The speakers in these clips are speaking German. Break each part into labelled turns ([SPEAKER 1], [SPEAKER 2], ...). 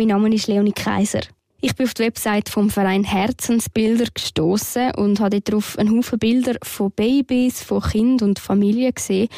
[SPEAKER 1] Mein Name ist Leonie Kaiser. Ich bin auf die Website vom Verein Herzensbilder gestoßen und habe darauf einen Haufen Bilder von Babys, von Kind und Familie gesehen.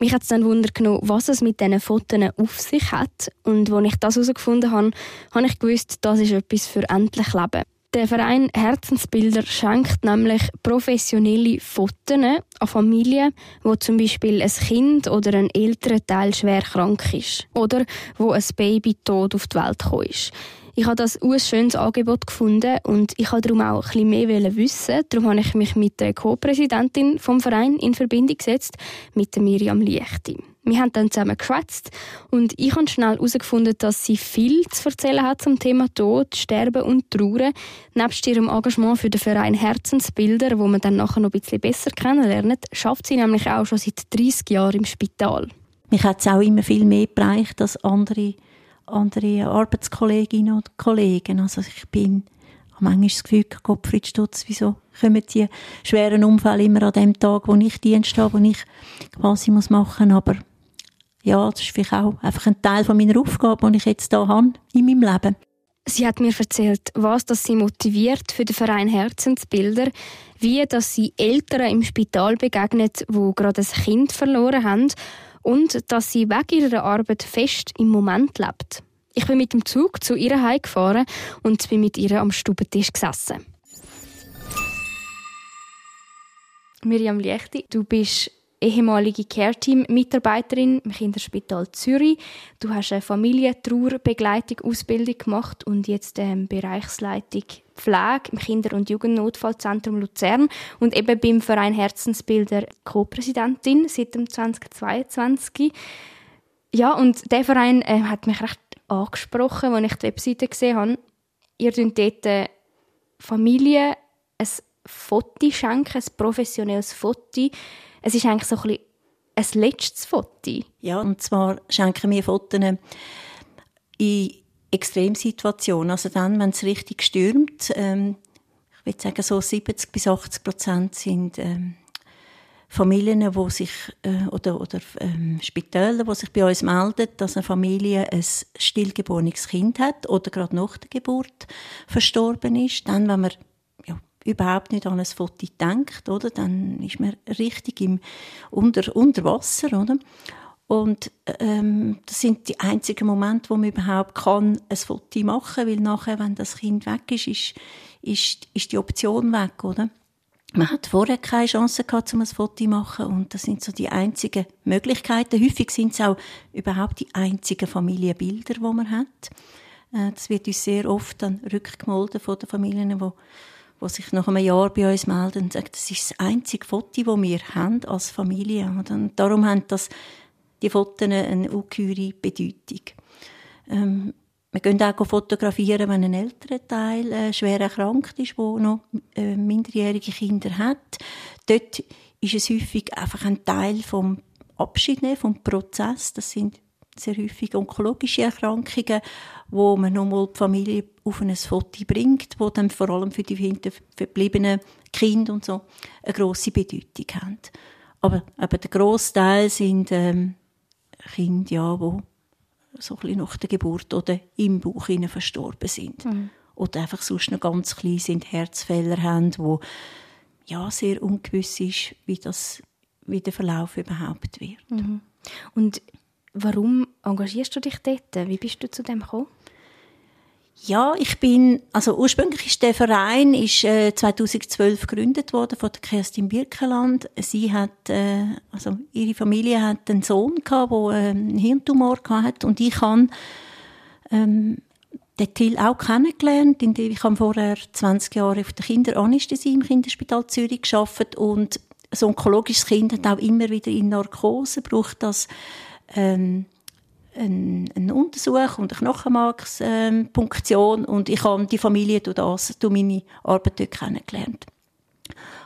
[SPEAKER 1] Mich hat es dann Wunder genommen, was es mit diesen Fotos auf sich hat. Und als ich das herausgefunden habe, habe ich gewusst, das ist etwas für endlich Leben. Der Verein Herzensbilder schenkt nämlich professionelle Fotos an Familien, wo zum Beispiel ein Kind oder ein älterer Teil schwer krank ist oder wo ein Baby tot auf die Welt gekommen ist. Ich habe das ein schönes Angebot gefunden und ich wollte darum auch ein bisschen mehr wissen. Darum habe ich mich mit der Co-Präsidentin vom Verein in Verbindung gesetzt, mit Miriam Liechti. Wir haben dann zusammen geschwätzt und ich habe schnell herausgefunden, dass sie viel zu erzählen hat zum Thema Tod, Sterben und Trauern. Nebst ihrem Engagement für den Verein Herzensbilder, wo man dann nachher noch ein bisschen besser kennenlernt, schafft sie nämlich auch schon seit 30 Jahren im Spital.
[SPEAKER 2] Mich hat es auch immer viel mehr bereicht als andere andere Arbeitskolleginnen und Kollegen. Also ich bin habe manchmal das Gefühl, Gottfried Stutz, wieso kommen die schweren Unfälle immer an dem Tag, wo ich Dienst habe, wo ich quasi muss machen Aber ja, das ist vielleicht auch einfach ein Teil von meiner Aufgabe, die ich jetzt hier habe in meinem Leben.
[SPEAKER 1] Sie hat mir erzählt, was das sie motiviert für den Verein Herzensbilder, wie dass sie Eltern im Spital begegnet, wo gerade ein Kind verloren haben und dass sie wegen ihrer Arbeit fest im Moment lebt. Ich bin mit dem Zug zu ihr heimgefahren und bin mit ihr am Stubentisch gesessen. Miriam Liechti, du bist ehemalige Care-Team-Mitarbeiterin im Kinderspital Zürich. Du hast eine Familientrauerbegleitung-Ausbildung gemacht und jetzt ähm, Bereichsleitung Pflege im Kinder- und Jugendnotfallzentrum Luzern und eben beim Verein Herzensbilder Co-Präsidentin seit dem 2022. Ja, und der Verein äh, hat mich recht angesprochen, als ich die Webseite gesehen habe. Ihr schenkt dort äh, Familie ein Foto schenken, ein professionelles Foto es ist eigentlich so ein, ein letztes Foto.
[SPEAKER 2] Ja, und zwar schenken wir Fotos in Extremsituationen. Also dann, wenn es richtig stürmt, ähm, ich würde sagen, so 70 bis 80 Prozent sind ähm, Familien, wo sich äh, oder, oder ähm, Spitäler, wo sich bei uns melden, dass eine Familie ein stillgeborenes Kind hat oder gerade nach der Geburt verstorben ist. Dann, wenn wir überhaupt nicht an ein Foto denkt, oder? Dann ist man richtig im, unter, unter Wasser, oder? Und ähm, das sind die einzigen Momente, wo man überhaupt kann ein Foto machen kann, weil nachher, wenn das Kind weg ist, ist, ist, ist die Option weg, oder? Man hat vorher keine Chance gehabt, um ein Foto zu machen und das sind so die einzigen Möglichkeiten. Häufig sind es auch überhaupt die einzigen Familienbilder, die man hat. Äh, das wird uns sehr oft dann rückgemolden von den Familien, die die sich nach einem Jahr bei uns melden und sagen, das ist das einzige Foto, das wir haben als Familie. Und darum haben das, die Fotos eine ungeheure Bedeutung. Ähm, wir können auch fotografieren, wenn ein älterer Teil äh, schwer erkrankt ist, der noch äh, minderjährige Kinder hat. Dort ist es häufig einfach ein Teil vom Abschied nehmen, vom Prozess. Das sind sehr häufig onkologische Erkrankungen, wo man nochmal die Familie auf ein Foto bringt, wo dann vor allem für die verbliebenen Kinder und so eine grosse Bedeutung haben. Aber, aber der grosse Teil sind ähm, Kinder, ja, wo so ein bisschen nach der Geburt oder im Bauch verstorben sind. Mhm. Oder einfach sonst noch ganz klein sind, Herzfehler haben, wo ja, sehr ungewiss ist, wie, das, wie der Verlauf überhaupt wird. Mhm.
[SPEAKER 1] Und warum engagierst du dich dort? Wie bist du zu dem gekommen?
[SPEAKER 2] Ja, ich bin, also ursprünglich ist der Verein ist, äh, 2012 gegründet worden von der Kerstin Birkeland. Sie hat, äh, also ihre Familie hat einen Sohn gehabt, der äh, einen Hirntumor hatte und ich habe ähm, den Till auch kennengelernt. Ich habe vorher 20 Jahre auf der Kinderanästhesie im Kinderspital Zürich geschafft und ein onkologisches Kind hat auch immer wieder in Narkose, braucht das ähm, einen, einen Untersuch und eine Knochenmarkspunktion. Und ich habe die Familie durch das, durch meine Arbeit dort kennengelernt.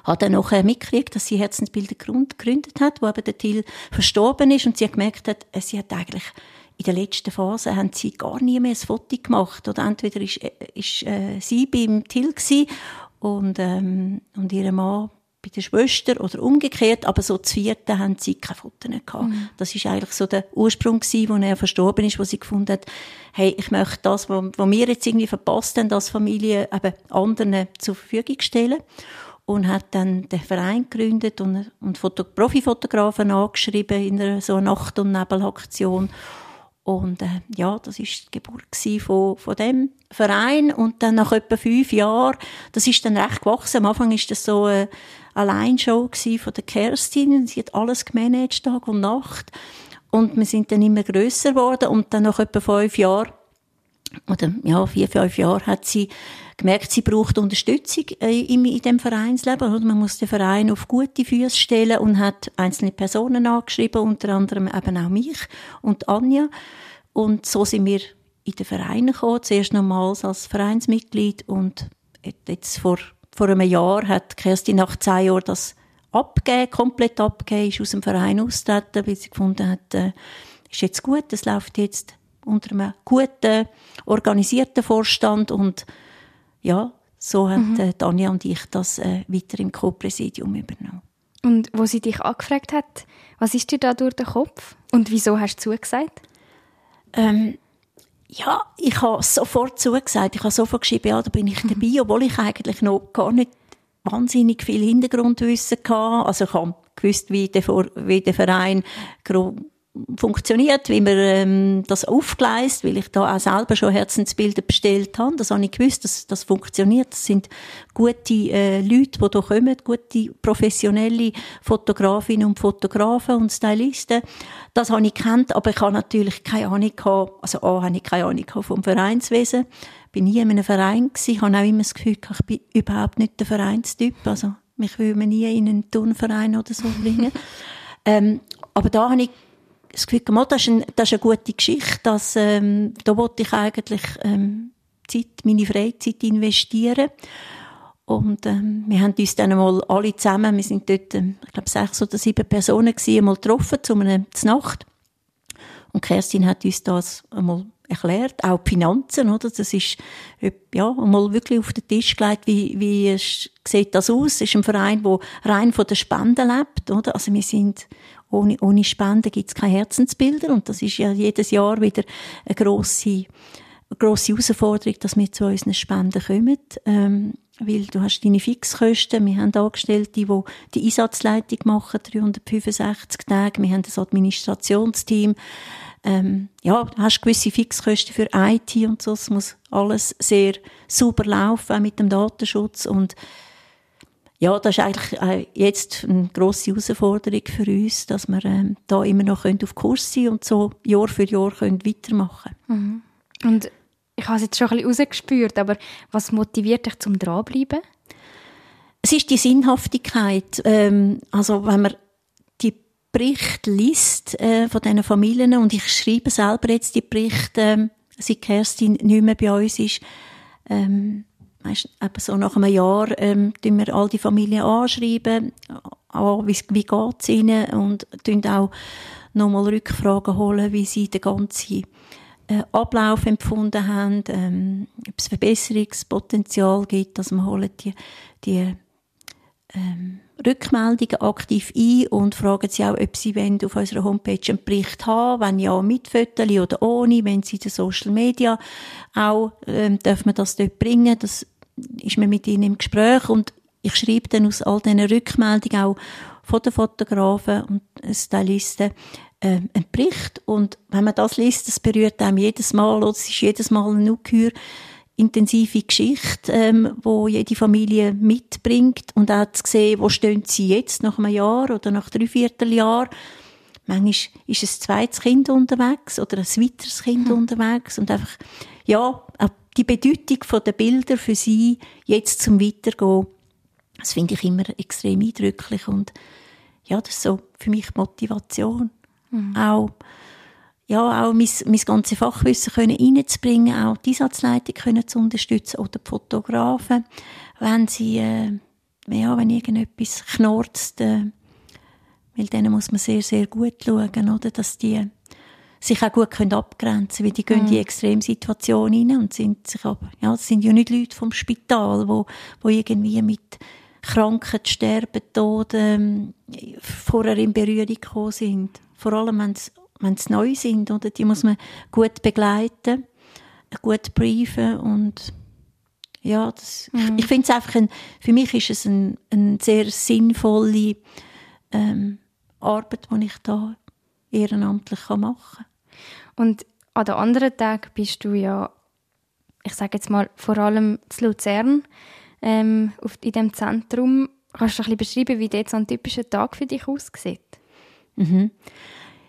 [SPEAKER 2] Habe dann nachher mitgekriegt, dass sie Herzensbilder gegründet hat, wo eben der Till verstorben ist. Und sie hat gemerkt hat, äh, sie hat eigentlich in der letzten Phase haben sie gar nie mehr ein Foto gemacht. Oder entweder ist, äh, ist äh, sie beim Till und ähm, und ihr Mann bei der Schwester oder umgekehrt, aber so zu vierten haben sie keine Fotos gehabt. Mhm. Das ist eigentlich so der Ursprung gewesen, wo er verstorben ist, wo sie gefunden hat, hey, ich möchte das, was wir jetzt irgendwie verpasst haben, als Familie, eben anderen zur Verfügung stellen. Und hat dann den Verein gegründet und, und Foto Profifotografen angeschrieben in einer so Nacht- und Nebelaktion. Und äh, ja, das ist die Geburt von, von dem Verein. Und dann nach etwa fünf Jahren, das ist dann recht gewachsen. Am Anfang ist das so eine Alleinshow von der Kerstin. Sie hat alles gemanagt, Tag und Nacht. Und wir sind dann immer grösser geworden. Und dann nach etwa fünf Jahren, oder ja, vier, fünf Jahren, hat sie gemerkt, sie braucht Unterstützung äh, in, in dem Vereinsleben. Oder? Man muss den Verein auf gute Füße stellen und hat einzelne Personen angeschrieben, unter anderem eben auch mich und Anja. Und so sind wir in den Verein gekommen, zuerst nochmals als Vereinsmitglied und jetzt vor, vor einem Jahr hat Kerstin nach zehn Jahren das abgegeben, komplett abgegeben, ist aus dem Verein austreten, weil sie gefunden hat, äh, ist jetzt gut, es läuft jetzt unter einem guten, organisierten Vorstand und ja, so haben mhm. äh, Tanja und ich das äh, weiter im Co-Präsidium übernommen.
[SPEAKER 1] Und wo sie dich angefragt hat, was ist dir da durch den Kopf und wieso hast du zugesagt?
[SPEAKER 2] Ähm, ja, ich habe sofort zugesagt. Ich habe sofort geschrieben, ja, da bin ich dabei, mhm. obwohl ich eigentlich noch gar nicht wahnsinnig viel Hintergrundwissen hatte. Also ich habe gewusst, wie der, wie der Verein funktioniert, wie man ähm, das aufgleist, weil ich da auch selber schon Herzensbilder bestellt habe. Das habe ich gewusst, dass das funktioniert. Das sind gute äh, Leute, die hier kommen, gute professionelle Fotografinnen und Fotografen und Stylisten. Das habe ich kennt, aber ich habe natürlich keine Ahnung gehabt, also A, habe ich keine Ahnung vom Vereinswesen. Ich bin nie in einem Verein gewesen. Ich habe auch immer das Gefühl, ich bin überhaupt nicht der Vereinstyp. Also, mich will man nie in einen Turnverein oder so bringen. ähm, aber da habe ich das Gefühl, das ist, ein, das ist eine gute Geschichte, dass, ähm, da wollte ich eigentlich ähm, Zeit, meine Freizeit investieren. Und ähm, wir haben uns dann einmal alle zusammen, wir sind dort, ähm, ich glaube, sechs oder sieben Personen gewesen, einmal getroffen, zu einer Nacht. Und Kerstin hat uns das einmal erklärt, auch die Finanzen, oder? Das ist, ja, einmal wirklich auf den Tisch gelegt, wie, wie sieht das aus? Es ist ein Verein, der rein von den Spenden lebt, oder? Also wir sind ohne, ohne Spenden gibt es keine Herzensbilder und das ist ja jedes Jahr wieder eine grosse, eine grosse Herausforderung, dass wir zu unseren Spenden kommen. Ähm, weil du hast deine Fixkosten, wir haben Angestellte, die die Einsatzleitung machen, 365 Tage, wir haben das Administrationsteam, ähm, ja, du hast gewisse Fixkosten für IT und so, es muss alles sehr sauber laufen, auch mit dem Datenschutz und ja, das ist eigentlich äh, jetzt eine grosse Herausforderung für uns, dass wir ähm, da immer noch auf Kurs sein und so Jahr für Jahr können weitermachen
[SPEAKER 1] mhm. Und ich habe es jetzt schon ein bisschen rausgespürt, aber was motiviert dich zum dranbleiben?
[SPEAKER 2] Es ist die Sinnhaftigkeit. Ähm, also wenn man die Berichte liest äh, von diesen Familien und ich schreibe selber jetzt die Berichte, äh, seit Kerstin nicht mehr bei uns ist, ähm, weißt, eben so nach einem Jahr ähm, tun wir all die Familien anschreiben, an, wie, wie geht's ihnen und tun auch nochmal Rückfragen holen, wie sie den ganzen äh, Ablauf empfunden haben, ähm, ob es Verbesserungspotenzial gibt, dass wir holen die, die ähm, Rückmeldungen aktiv ein und fragen sie auch, ob sie auf unserer Homepage einen Bericht haben, wenn ja mit Fotos oder ohne, wenn sie in den Social Media auch, ähm, dürfen wir das dort bringen, das ist man mit ihnen im Gespräch und ich schreibe dann aus all diesen Rückmeldungen auch von den Fotografen und Stylisten äh, einen Bericht und wenn man das liest, das berührt einem jedes Mal, oder es ist jedes Mal eine ungeheuer intensive Geschichte, ähm, wo jede Familie mitbringt und auch zu sehen, wo stehen sie jetzt nach einem Jahr oder nach drei Vierteljahr. Manchmal ist ein zweites Kind unterwegs oder ein weiteres Kind mhm. unterwegs und einfach, ja, die Bedeutung der Bilder für sie jetzt zum Weitergehen, das finde ich immer extrem eindrücklich und ja, das ist so für mich Motivation. Mhm. Auch ja, auch mein, mein ganzes Fachwissen können reinzubringen, auch die Einsatzleitung können zu unterstützen oder die Fotografen, wenn sie, äh, ja, wenn irgendetwas knurzt, äh, weil denen muss man sehr, sehr gut schauen, oder, dass die sich auch gut können abgrenzen weil die gehen in die mhm. Extremsituation rein und sind sich aber, ja, das sind ja nicht Leute vom Spital, wo, wo irgendwie mit Krankheit, Sterben, ähm, vorher in Berührung gekommen sind. Vor allem, wenn sie wenn sie neu sind, oder? Die muss man gut begleiten, gut briefen und ja, das, mhm. ich finde es einfach ein, für mich ist es eine ein sehr sinnvolle ähm, Arbeit, die ich da ehrenamtlich machen kann.
[SPEAKER 1] Und an den anderen Tagen bist du ja, ich sage jetzt mal, vor allem zu Luzern, ähm, auf, in diesem Zentrum. Kannst du ein bisschen beschreiben, wie dort so ein typischer Tag für dich aussieht?
[SPEAKER 2] Mhm.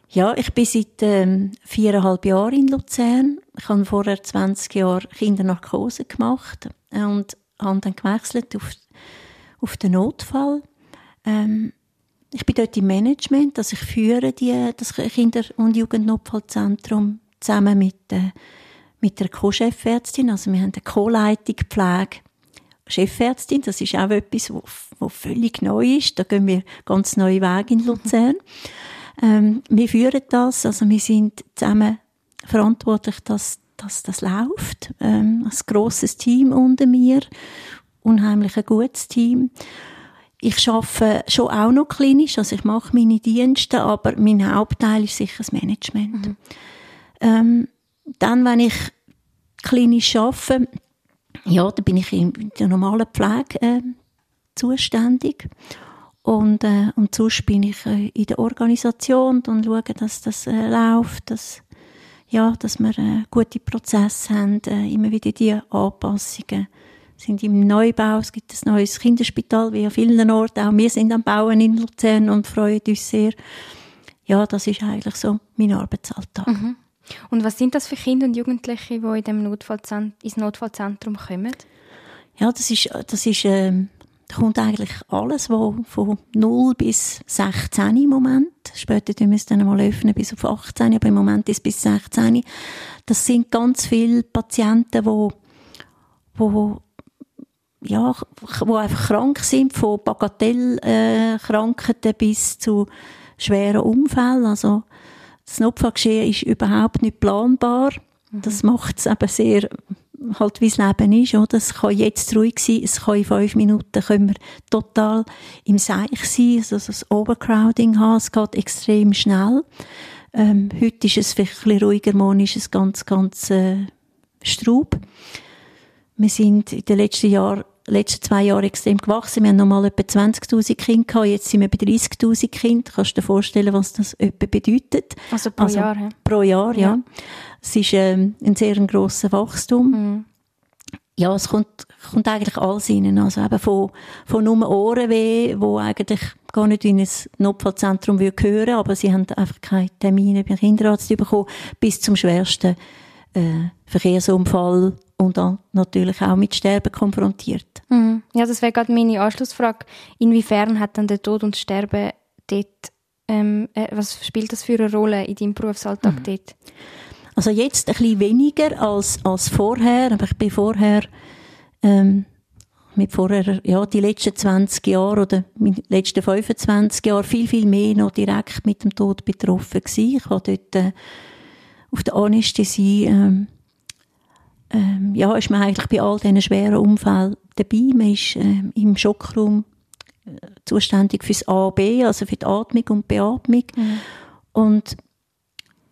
[SPEAKER 2] Ja, ich bin seit ähm, viereinhalb Jahren in Luzern. Ich habe vorher 20 Jahre Kindernarkose gemacht und habe dann gewechselt auf, auf den Notfall. Ähm, ich bin dort im Management, also ich führe die, das Kinder- und Jugendnotfallzentrum zusammen mit, äh, mit der Co-Chefärztin. Also wir haben eine Co-Leitung Pflege. Chefärztin, das ist auch etwas, was völlig neu ist. Da gehen wir ganz neue Wege in Luzern. Ähm, wir führen das, also wir sind zusammen verantwortlich, dass, dass das läuft. Ähm, ein grosses Team unter mir, unheimlich ein gutes Team. Ich arbeite schon auch noch klinisch, also ich mache meine Dienste, aber mein Hauptteil ist sicher das Management. Mhm. Ähm, dann, wenn ich klinisch arbeite, ja, dann bin ich in der normalen Pflege äh, zuständig. Und, äh, und sonst bin ich äh, in der Organisation und schaue, dass das äh, läuft, dass, ja, dass wir äh, gute Prozesse haben, äh, immer wieder die Anpassungen sind im Neubau. Es gibt ein neues Kinderspital, wie an vielen Orten. Auch wir sind am Bauen in Luzern und freuen uns sehr. Ja, das ist eigentlich so mein Arbeitsalltag. Mhm.
[SPEAKER 1] Und was sind das für Kinder und Jugendliche, die in dem Notfallzentrum, ins Notfallzentrum kommen?
[SPEAKER 2] Ja, das ist, das ist, ähm, da kommt eigentlich alles, wo von 0 bis 16 im Moment. Später müssen wir es dann mal öffnen bis auf 18, aber im Moment ist es bis 16. Das sind ganz viele Patienten, die, die ja, wo einfach krank sind, von Bagatellkrankheiten bis zu schweren Unfällen. Also das Notfallgeschehen ist überhaupt nicht planbar. Das macht es eben sehr, halt wie das Leben ist, oder? Es kann jetzt ruhig sein, es kann in fünf Minuten können wir total im Seich sein, also das Overcrowding haben, es geht extrem schnell. Ähm, heute ist es vielleicht ein bisschen ruhiger, morgen ist es ganz, ganz äh, straub. Wir sind in den letzten Jahren letzten zwei Jahren extrem gewachsen. Wir haben nochmal etwa 20.000 Kinder gehabt. Jetzt sind wir bei 30.000 Kindern. Kannst du dir vorstellen, was das etwa bedeutet?
[SPEAKER 1] Also pro also, Jahr, ja.
[SPEAKER 2] Pro Jahr, ja. ja. Es ist ähm, ein sehr grosser Wachstum. Mhm. Ja, es kommt, kommt eigentlich alles rein. Also eben von, von nur Ohrenweh, wo eigentlich gar nicht in ein Notfallzentrum gehören aber sie haben einfach keine Termine beim Kinderarzt bekommen, bis zum schwersten äh, Verkehrsunfall und dann natürlich auch mit Sterben konfrontiert.
[SPEAKER 1] Mhm. Ja, das wäre gerade meine Anschlussfrage. Inwiefern hat dann der Tod und Sterben dort, ähm, äh, was spielt das für eine Rolle in deinem Berufsalltag mhm. dort?
[SPEAKER 2] Also jetzt ein bisschen weniger als, als vorher, aber ich bin vorher, ähm, mit vorher, ja, die letzten 20 Jahre oder die letzten 25 Jahre viel, viel mehr noch direkt mit dem Tod betroffen gewesen. Ich war dort äh, auf der Anästhesie, ähm, ähm, ja, ist man eigentlich bei all diesen schweren Unfällen dabei. Man ist ähm, im Schockraum äh, zuständig fürs A, B, also für die Atmung und Beatmung. Mhm. Und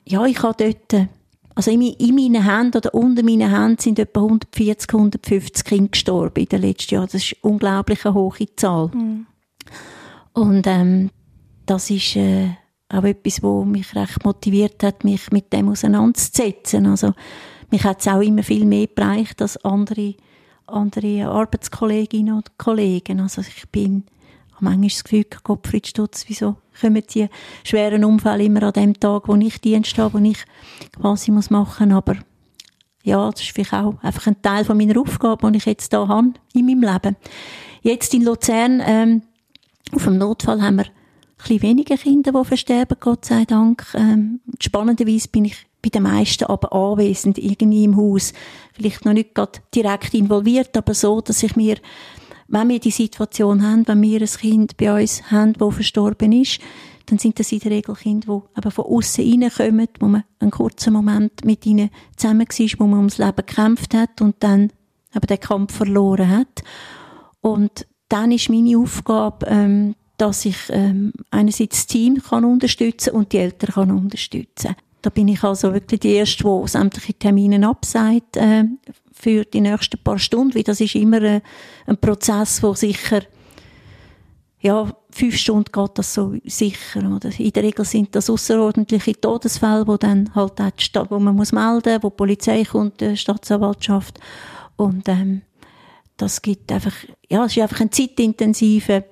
[SPEAKER 2] ja, ich habe dort, äh, also in, in meinen Händen oder unter meinen Händen sind etwa 140, 150 Kinder gestorben in den letzten Jahren. Das ist eine unglaublich hohe Zahl. Mhm. Und ähm, das ist äh, auch etwas, was mich recht motiviert hat, mich mit dem auseinanderzusetzen. Also mich hat es auch immer viel mehr bereicht als andere, andere Arbeitskolleginnen und Kollegen. Also ich bin manchmal das Gefühl, Gottfried Stutz, wieso kommen die schweren Unfälle immer an dem Tag, wo ich Dienst habe, wo ich quasi muss machen aber ja, das ist vielleicht auch einfach ein Teil von meiner Aufgabe, die ich jetzt da habe in meinem Leben. Jetzt in Luzern, ähm, auf dem Notfall haben wir bisschen weniger Kinder, die versterben, Gott sei Dank. Ähm, spannenderweise bin ich bei den meisten aber anwesend, irgendwie im Haus. Vielleicht noch nicht gerade direkt involviert, aber so, dass ich mir, wenn wir die Situation haben, wenn wir ein Kind bei uns haben, das verstorben ist, dann sind das in der Regel Kinder, die eben von außen reinkommen, wo man einen kurzen Moment mit ihnen zusammen war, wo man ums Leben gekämpft hat und dann eben den Kampf verloren hat. Und dann ist meine Aufgabe, ähm, dass ich ähm, einerseits das Team kann unterstützen und die Eltern kann unterstützen. Da bin ich also wirklich die erste, die sämtliche Termine absagt äh, für die nächsten paar Stunden, weil das ist immer äh, ein Prozess, wo sicher ja, fünf Stunden geht das so sicher. Oder? In der Regel sind das außerordentliche Todesfälle, wo dann halt auch Stadt, wo man muss melden, wo die Polizei kommt, die Staatsanwaltschaft. Und ähm, das gibt einfach, ja, es ist einfach ein zeitintensiver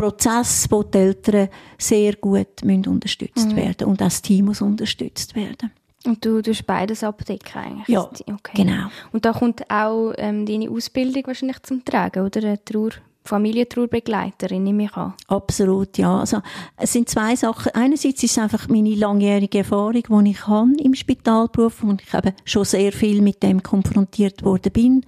[SPEAKER 2] Prozess, wo die Eltern sehr gut müssen unterstützt mhm. werden und auch das Team muss unterstützt werden.
[SPEAKER 1] Und du tust beides abdecken eigentlich?
[SPEAKER 2] Ja, okay. genau.
[SPEAKER 1] Und da kommt auch ähm, deine Ausbildung wahrscheinlich zum Tragen, oder? Trauer Familientrauerbegleiterin, nehme ich an.
[SPEAKER 2] Absolut, ja. Also, es sind zwei Sachen. Einerseits ist es einfach meine langjährige Erfahrung, die ich habe im Spitalberuf und ich eben schon sehr viel mit dem konfrontiert worden bin.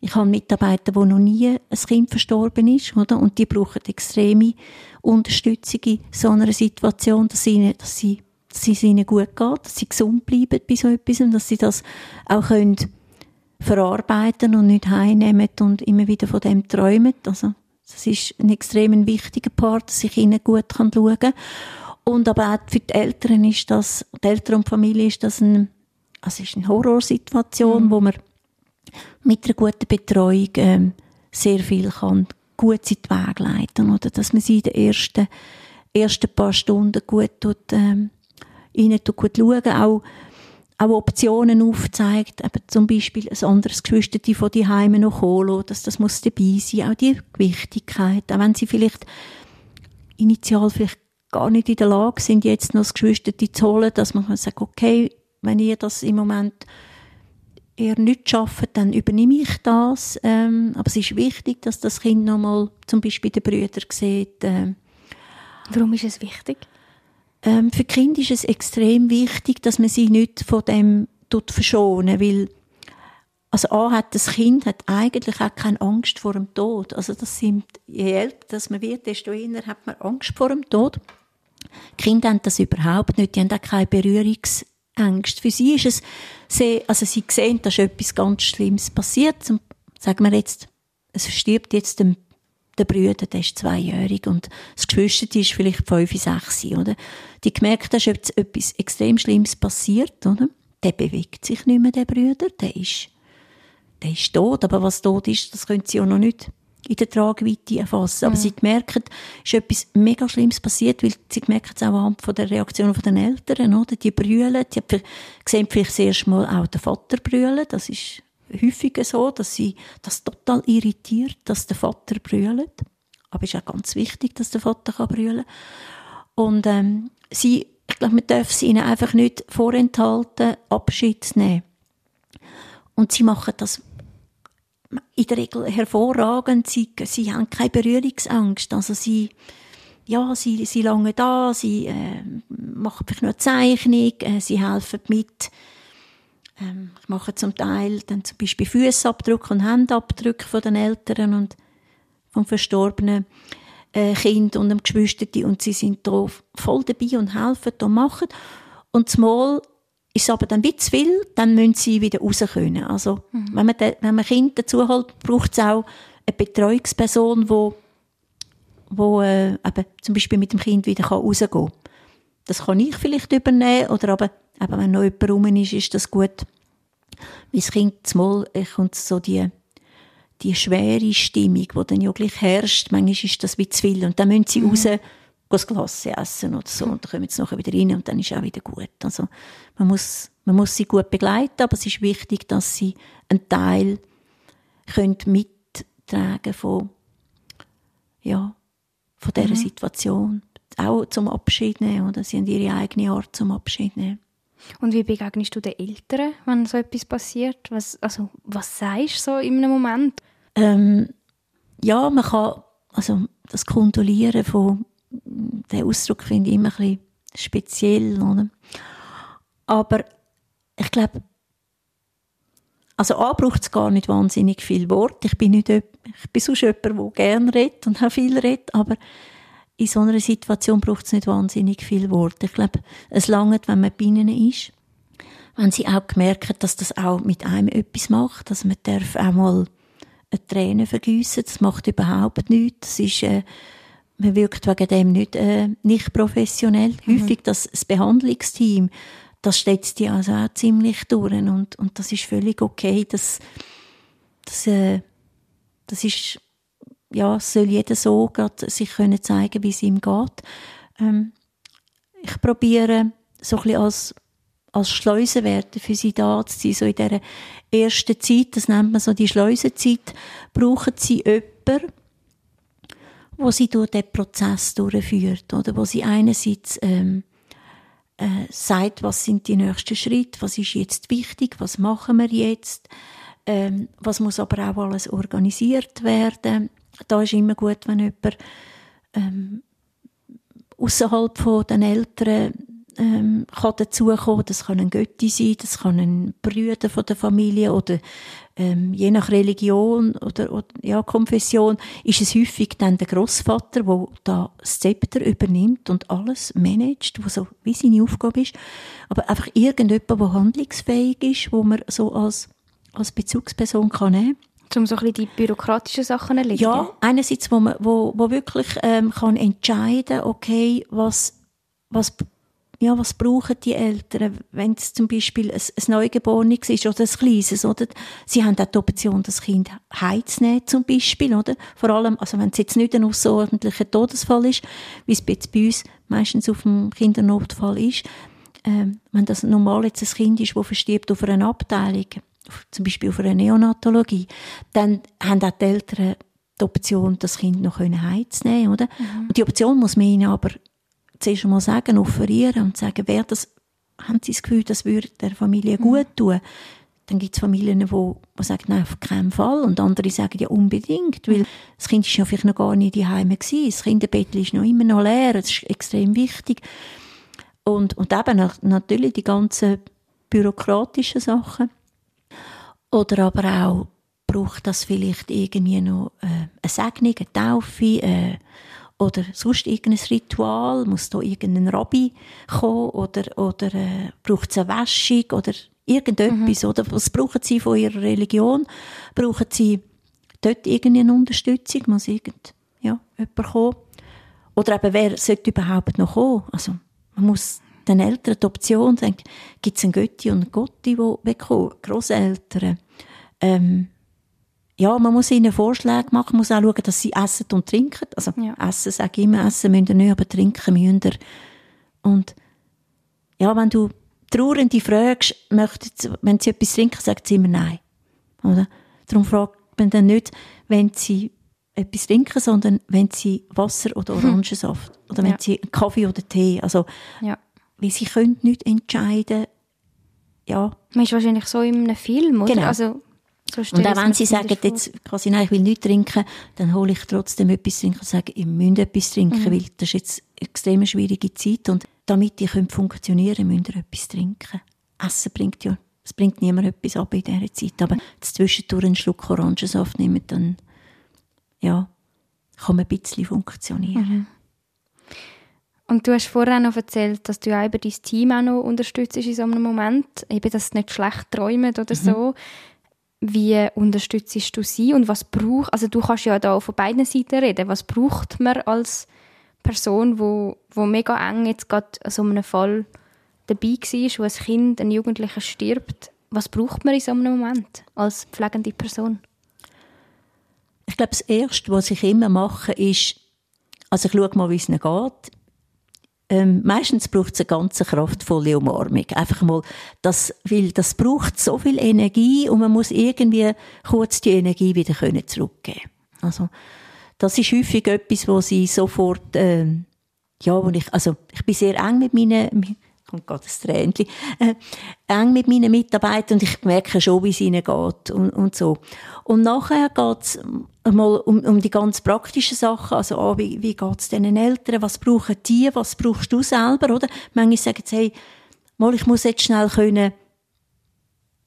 [SPEAKER 2] Ich habe Mitarbeiter, wo noch nie ein Kind verstorben ist, oder? Und die brauchen extreme Unterstützung in so einer Situation, dass, ihnen, dass, sie, dass es ihnen gut geht, dass sie gesund bleiben bei so etwas und dass sie das auch können verarbeiten und nicht heimnehmen und immer wieder von dem träumen. Also, das ist ein extrem wichtiger Part, dass ich ihnen gut schauen kann. Und aber auch für die Eltern ist das, die Eltern und die Familie ist das ein, also ist eine Horrorsituation, mhm. wo man mit einer guten Betreuung ähm, sehr viel kann gut in die Wege leiten oder? Dass man sie in den ersten, ersten paar Stunden gut tut, ähm, ihnen tut gut schauen, auch auch Optionen aufzeigt, eben zum Beispiel ein anderes Geschwister von die Heime noch holen, dass das muss dabei sein, auch die Gewichtigkeit, auch wenn sie vielleicht initial vielleicht gar nicht in der Lage sind, jetzt noch das Geschwister zu holen, dass man sagen, okay, wenn ihr das im Moment eher nicht schafft, dann übernehme ich das. Ähm, aber es ist wichtig, dass das Kind nochmal zum Beispiel den Brüder sieht. Ähm,
[SPEAKER 1] Warum ist es wichtig?
[SPEAKER 2] Ähm, für Kinder ist es extrem wichtig, dass man sie nicht von dem verschonen, weil also A hat das Kind hat eigentlich auch keine Angst vor dem Tod. Also das sind, je älter das man wird, desto eher hat man Angst vor dem Tod. Die Kinder haben das überhaupt nicht, die haben auch keine Berührungsängste. Für sie ist es sehr, also sie sehen, dass etwas ganz Schlimmes passiert. Zum, sagen wir jetzt, es stirbt jetzt ein der Brüder, der ist zweijährig und das Geschwister ist vielleicht fünf, sechs, oder? Die gemerkt, dass etwas extrem Schlimmes passiert, oder? Der bewegt sich nicht mehr, der Brüder, der ist, der ist tot, aber was tot ist, das können sie auch noch nicht in der Tragweite erfassen. Aber mhm. sie merken, es ist etwas mega Schlimmes passiert, weil sie merken es auch anhand von der Reaktion der Eltern, oder? Die brüllen, die sehen vielleicht das erste Mal auch den Vater brüllen, das ist häufiger so, dass sie das total irritiert, dass der Vater brüllt. Aber es ist auch ganz wichtig, dass der Vater kann brüllen Und ähm, sie, ich glaube, man darf sie ihnen einfach nicht vorenthalten, Abschied nehmen. Und sie machen das in der Regel hervorragend. Sie, sie haben keine Berührungsangst. Also sie, ja, sie, sie lange da, sie äh, machen vielleicht nur eine Zeichnung, äh, sie helfen mit, ähm, ich mache zum Teil dann zum Beispiel Fußabdrücke und Handabdrücke von den Eltern und vom verstorbenen äh, Kind und dem Geschwisterti und sie sind da voll dabei und helfen und machen. Und zumal ist es aber dann wie zu viel, dann müssen sie wieder raus können. Also, mhm. wenn man, de, wenn man Kind dazu holt, braucht es auch eine Betreuungsperson, wo, wo äh, eben zum Beispiel mit dem Kind wieder rausgehen kann. Das kann ich vielleicht übernehmen, oder aber aber wenn noch jemand rum ist, ist das gut. Weil das Kind mal kommt so die, die schwere Stimmung, die dann ja gleich herrscht. Manchmal ist das wie zu viel. Und dann müssen sie mhm. raus, das Glas essen oder so. Und dann kommen sie nachher wieder rein und dann ist auch wieder gut. Also, man muss, man muss sie gut begleiten, aber es ist wichtig, dass sie einen Teil können mittragen von, ja, von dieser mhm. Situation. Auch zum Abschied nehmen, oder? Sie haben ihre eigene Art zum Abschied nehmen.
[SPEAKER 1] Und wie begegnest du den Eltern, wenn so etwas passiert? Was, also, was sagst du so in einem Moment?
[SPEAKER 2] Ähm, ja, man kann also das Kondolieren von, den Ausdruck finde ich immer ein bisschen speziell, oder? Aber ich glaube, also A braucht es gar nicht wahnsinnig viel Wort. Ich bin nicht, ich bin sonst jemand, der gerne redet und auch viel redet, aber in so einer Situation braucht es nicht wahnsinnig viel Wort. Ich glaube, es langt, wenn man bei ihnen ist. Wenn sie auch gemerkt dass das auch mit einem etwas macht, dass man darf auch mal eine Träne vergießen, das macht überhaupt nichts. Das ist, äh, man wirkt wegen dem nicht, äh, nicht professionell. Mhm. Häufig das, das Behandlungsteam, das steht die also auch ziemlich durch und, und das ist völlig okay. Das, das, äh, das ist, ja, soll jeder so sich können zeigen, wie es ihm geht. Ähm, ich probiere so ein bisschen als als Schleusenwärter für sie da zu sein. So in dieser ersten Zeit, das nennt man so die Schleusenzeit, brauchen sie jemanden, wo sie durch den Prozess durchführt, oder wo sie einerseits ähm, äh, sagt, was sind die nächsten Schritte, was ist jetzt wichtig, was machen wir jetzt, ähm, was muss aber auch alles organisiert werden. Da ist immer gut, wenn jemand ähm, außerhalb den Eltern ähm, kann dazukommen. Das kann ein Götti sein, das kann ein Brüder von der Familie oder ähm, je nach Religion oder, oder ja, Konfession ist es häufig dann der Großvater, der da das Zepter übernimmt und alles managt, was so wie seine Aufgabe ist. Aber einfach irgendjemand, der handlungsfähig ist, wo man so als, als Bezugsperson kann nehmen
[SPEAKER 1] um so ein bisschen die bürokratischen Sachen zu erledigen?
[SPEAKER 2] Ja, einerseits, wo man wo, wo wirklich ähm, kann entscheiden okay, was, was ja, was brauchen die Eltern, wenn es zum Beispiel ein, ein Neugeborenes ist oder ein Kleines, oder? Sie haben auch die Option, das Kind heimzunehmen, zum Beispiel, oder? Vor allem, also wenn es jetzt nicht ein außerordentlicher Todesfall ist, wie es jetzt bei uns meistens auf dem Kindernotfall ist, ähm, wenn das normal jetzt ein Kind ist, das verstirbt auf einer Abteilung, zum Beispiel auf einer Neonatologie, dann haben auch die Eltern die Option, das Kind noch heimzunehmen, oder? Mhm. Und die Option muss man ihnen aber zuerst einmal sagen, offerieren und sagen, wer das, haben sie das Gefühl, das würde der Familie mhm. gut tun. Dann gibt es Familien, die, die sagen, nein, auf keinen Fall. Und andere sagen, ja, unbedingt. Weil das Kind ist ja vielleicht noch gar nicht daheim gewesen. Das Kinderbett ist noch immer noch leer. Das ist extrem wichtig. Und, und eben natürlich die ganzen bürokratischen Sachen. Oder aber auch, braucht das vielleicht irgendwie noch äh, eine Segnung, eine Taufe, äh, oder sonst irgendein Ritual? Muss da irgendein Rabbi kommen? Oder, oder äh, braucht es eine Wäschung? Oder irgendetwas? Mhm. Oder was brauchen sie von ihrer Religion? Brauchen sie dort irgendeine Unterstützung? Muss irgend, ja, jemand kommen? Oder eben, wer sollte überhaupt noch kommen? Also, man muss den Eltern die Option denken, gibt es einen Götti und einen Gotti, die kommen? Grosseltern? Ähm, ja, man muss ihnen Vorschläge machen, muss auch schauen, dass sie essen und trinken. Also, ja. essen, sage ich immer, essen müssen nicht, aber trinken müssen sie. Und, ja, wenn du Trauernde fragst, möchten, wenn sie etwas trinken, sagt sie immer nein. Oder? Darum fragt man dann nicht, wenn sie etwas trinken, sondern wenn sie Wasser oder hm. Orangensaft hm. oder wenn ja. sie Kaffee oder Tee, also, ja. weil sie können nicht entscheiden, ja.
[SPEAKER 1] Man ist wahrscheinlich so in einem Film, oder?
[SPEAKER 2] Genau. Also, so und auch wenn sie sagen, jetzt quasi, nein, ich will nichts trinken, dann hole ich trotzdem etwas trinken und sage, ihr müsst etwas trinken, mhm. weil das ist jetzt eine extrem schwierige Zeit und damit ihr könnt funktionieren, müsst ihr etwas trinken. Essen bringt ja, es bringt niemand etwas ab in dieser Zeit, aber zwischendurch einen Schluck Orangensaft nehmen, dann, ja, kann man ein bisschen funktionieren. Mhm.
[SPEAKER 1] Und du hast vorher noch erzählt, dass du ja über dein Team auch noch unterstützt in so einem Moment, eben, dass es nicht schlecht träumt oder mhm. so wie unterstützt du sie und was braucht, also du kannst ja da von beiden Seiten reden, was braucht man als Person, wo, wo mega eng jetzt gerade an so einem Fall dabei war, wo ein Kind, ein Jugendlicher stirbt, was braucht man in so einem Moment als pflegende Person?
[SPEAKER 2] Ich glaube, das Erste, was ich immer mache, ist, also ich schaue mal, wie es ihnen geht. Ähm, meistens braucht es eine ganz kraftvolle Umarmung. Einfach mal, das, weil das braucht so viel Energie und man muss irgendwie kurz die Energie wieder können zurückgeben. Also, das ist häufig etwas, wo sie sofort, ähm, ja, wo ich, also, ich bin sehr eng mit meinen, kommt gerade das Tränchen, äh, eng mit meinen Mitarbeitern und ich merke schon, wie es ihnen geht und, und so. Und nachher geht's einmal um, um die ganz praktischen Sachen, also ah, wie, wie geht's diesen Eltern, was brauchen die, was brauchst du selber, oder? Manche sagen jetzt, hey, mal, ich muss jetzt schnell können,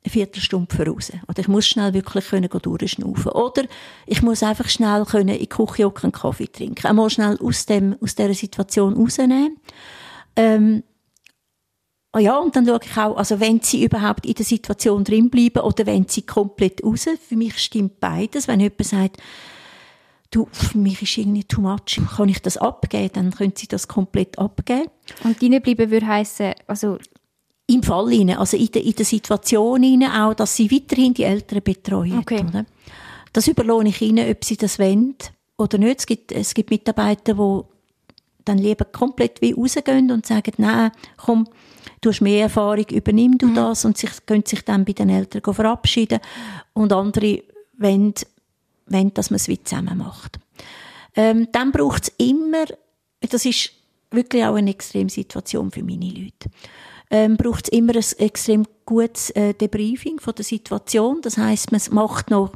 [SPEAKER 2] eine Viertelstunde voraus. Oder ich muss schnell wirklich können durchschnaufen. Oder ich muss einfach schnell können in die Küche auch einen Kaffee trinken. Einmal schnell aus, dem, aus dieser Situation rausnehmen. Ähm, Oh ja, und dann schaue ich auch, also wenn sie überhaupt in der Situation drin bleiben oder wenn sie komplett raus. Für mich stimmt beides. Wenn jemand sagt, du, für mich ist irgendwie too much, kann ich das abgeben, dann können sie das komplett abgeben.
[SPEAKER 1] Und bleiben würde heissen, also
[SPEAKER 2] im Fall hinein, also in der, in der Situation hinein auch, dass sie weiterhin die Eltern betreuen. Okay. Oder? Das überlohne ich ihnen, ob sie das wollen oder nicht. Es gibt, es gibt Mitarbeiter, die dann lieber komplett wie rausgehen und sagen, nein, komm, du hast mehr Erfahrung, übernimm du mhm. das und sich, können sich dann bei den Eltern verabschieden und andere wollen, wollen dass man es wie zusammen macht. Ähm, dann braucht es immer, das ist wirklich auch eine Extremsituation für meine Leute, ähm, braucht es immer ein extrem gutes äh, Debriefing von der Situation. Das heißt, man macht noch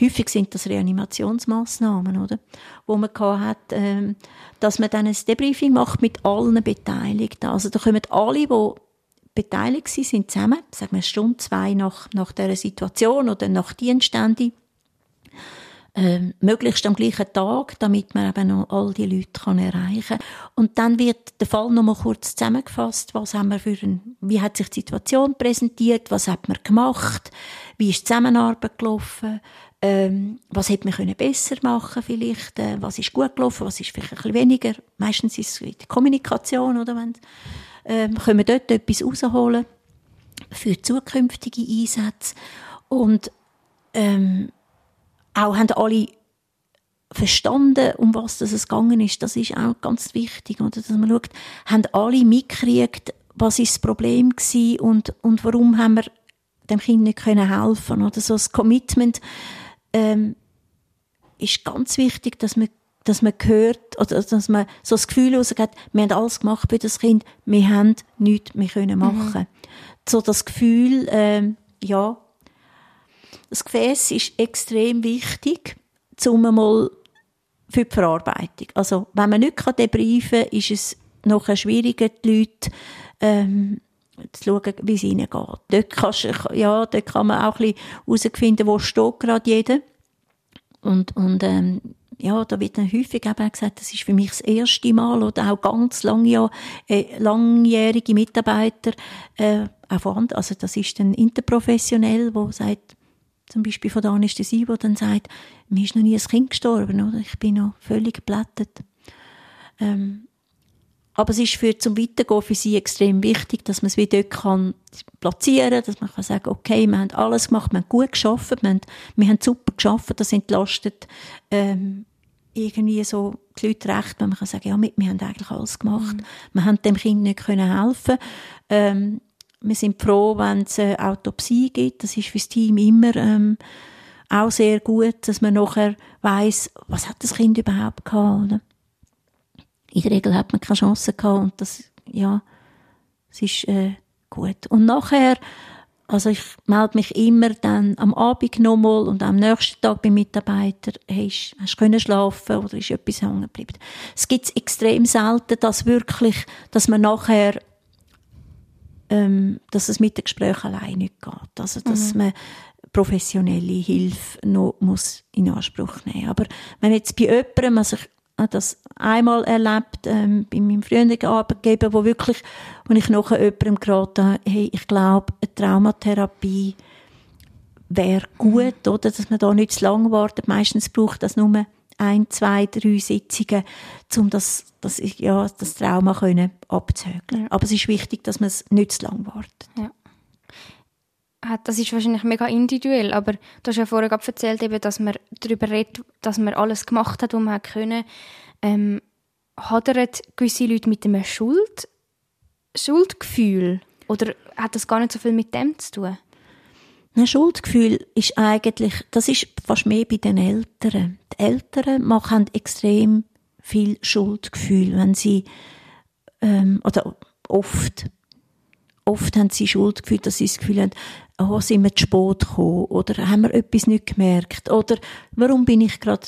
[SPEAKER 2] häufig sind das Reanimationsmaßnahmen, oder, wo man hat, ähm, dass man dann ein Debriefing macht mit allen Beteiligten. Also da kommen alle, die beteiligt sind, zusammen, sagen wir eine Stunde, zwei nach, nach dieser Situation oder nach Dienstende, ähm, möglichst am gleichen Tag, damit man eben noch all die Leute kann erreichen kann. Und dann wird der Fall noch mal kurz zusammengefasst. Was haben wir für ein, wie hat sich die Situation präsentiert? Was hat man gemacht? Wie ist die Zusammenarbeit gelaufen? Ähm, was hätte man können besser machen vielleicht? Äh, was ist gut gelaufen? Was ist vielleicht ein weniger? Meistens ist es die Kommunikation, oder? Wenn, ähm, können wir dort etwas rausholen für zukünftige Einsätze? Und, ähm, auch haben alle verstanden, um was das es gegangen ist. Das ist auch ganz wichtig, oder? Dass man schaut, haben alle mitgekriegt, was ist das Problem gewesen und, und warum haben wir dem Kind nicht können helfen oder so das Commitment ähm, ist ganz wichtig, dass man dass man hört, oder dass man so das Gefühl rausgeht, wir haben alles gemacht für das Kind, wir haben nichts mehr können mhm. machen. Mhm. So das Gefühl, ähm, ja, das Gefäß ist extrem wichtig, um einmal für die Verarbeitung. Also, wenn man nicht debriefen kann, ist es noch schwieriger, die Leute, ähm, zu schauen, wie es ihnen geht. Dort, kannst, ja, dort kann man auch ein bisschen herausfinden, wo steht gerade jeder. Und, und, ähm, ja, da wird dann häufig eben gesagt, das ist für mich das erste Mal oder auch ganz lange, äh, langjährige Mitarbeiter, äh, auch von anderen, also das ist dann interprofessionell, wo sagt, zum Beispiel von der Anästhesie, wo dann sagt, mir ist noch nie ein Kind gestorben, oder? Ich bin noch völlig geblättet. Ähm, aber es ist für zum Weitergehen für sie extrem wichtig, dass man es wieder kann platzieren, dass man kann sagen, okay, wir haben alles gemacht, wir haben gut geschafft, wir haben, wir haben super geschafft, das entlastet ähm, irgendwie so die Leute recht, wenn man kann sagen, ja, wir, wir haben eigentlich alles gemacht, mhm. wir haben dem Kind nicht können helfen. Ähm, wir sind froh, wenn es eine Autopsie gibt. Das ist für das Team immer ähm, auch sehr gut, dass man nachher weiß, was hat das Kind überhaupt gehabt. Oder? In der Regel hat man keine Chance gehabt und das, ja, es ist äh, gut. Und nachher, also ich melde mich immer dann am Abend nochmal und am nächsten Tag beim Mitarbeiter, hey, hast du können schlafen oder ist etwas hängen geblieben? Es gibt extrem selten, dass wirklich, dass man nachher ähm, dass es mit dem Gespräch allein nicht geht. Also, dass mhm. man professionelle Hilfe noch muss in Anspruch nehmen Aber wenn jetzt bei jemandem, also ich habe das einmal erlebt, ähm, bei meinem früheren Arbeitgeber, wo wirklich, wenn ich nachher jemandem geraten habe, hey, ich glaube, eine Traumatherapie wäre gut, oder? Dass man da nicht zu lange wartet. Meistens braucht das nur ein, zwei, drei Sitzungen, um das, das, ja, das Trauma können abzuhökeln. Ja. Aber es ist wichtig, dass man es nicht zu lange wartet. Ja.
[SPEAKER 1] Das ist wahrscheinlich mega individuell, aber du hast ja vorher gerade erzählt, eben, dass man darüber redet, dass man alles gemacht hat, was man können. Ähm, hadern gewisse Leute mit einem Schuld, Schuldgefühl? Oder hat das gar nicht so viel mit dem zu tun?
[SPEAKER 2] Ein Schuldgefühl ist eigentlich, das ist fast mehr bei den Eltern. Die Eltern machen extrem viel Schuldgefühl, wenn sie, ähm, oder oft. Oft haben sie Schuldgefühl, dass sie das Gefühl haben, oh, sind wir zu spät gekommen oder haben wir etwas nicht gemerkt oder warum bin ich gerade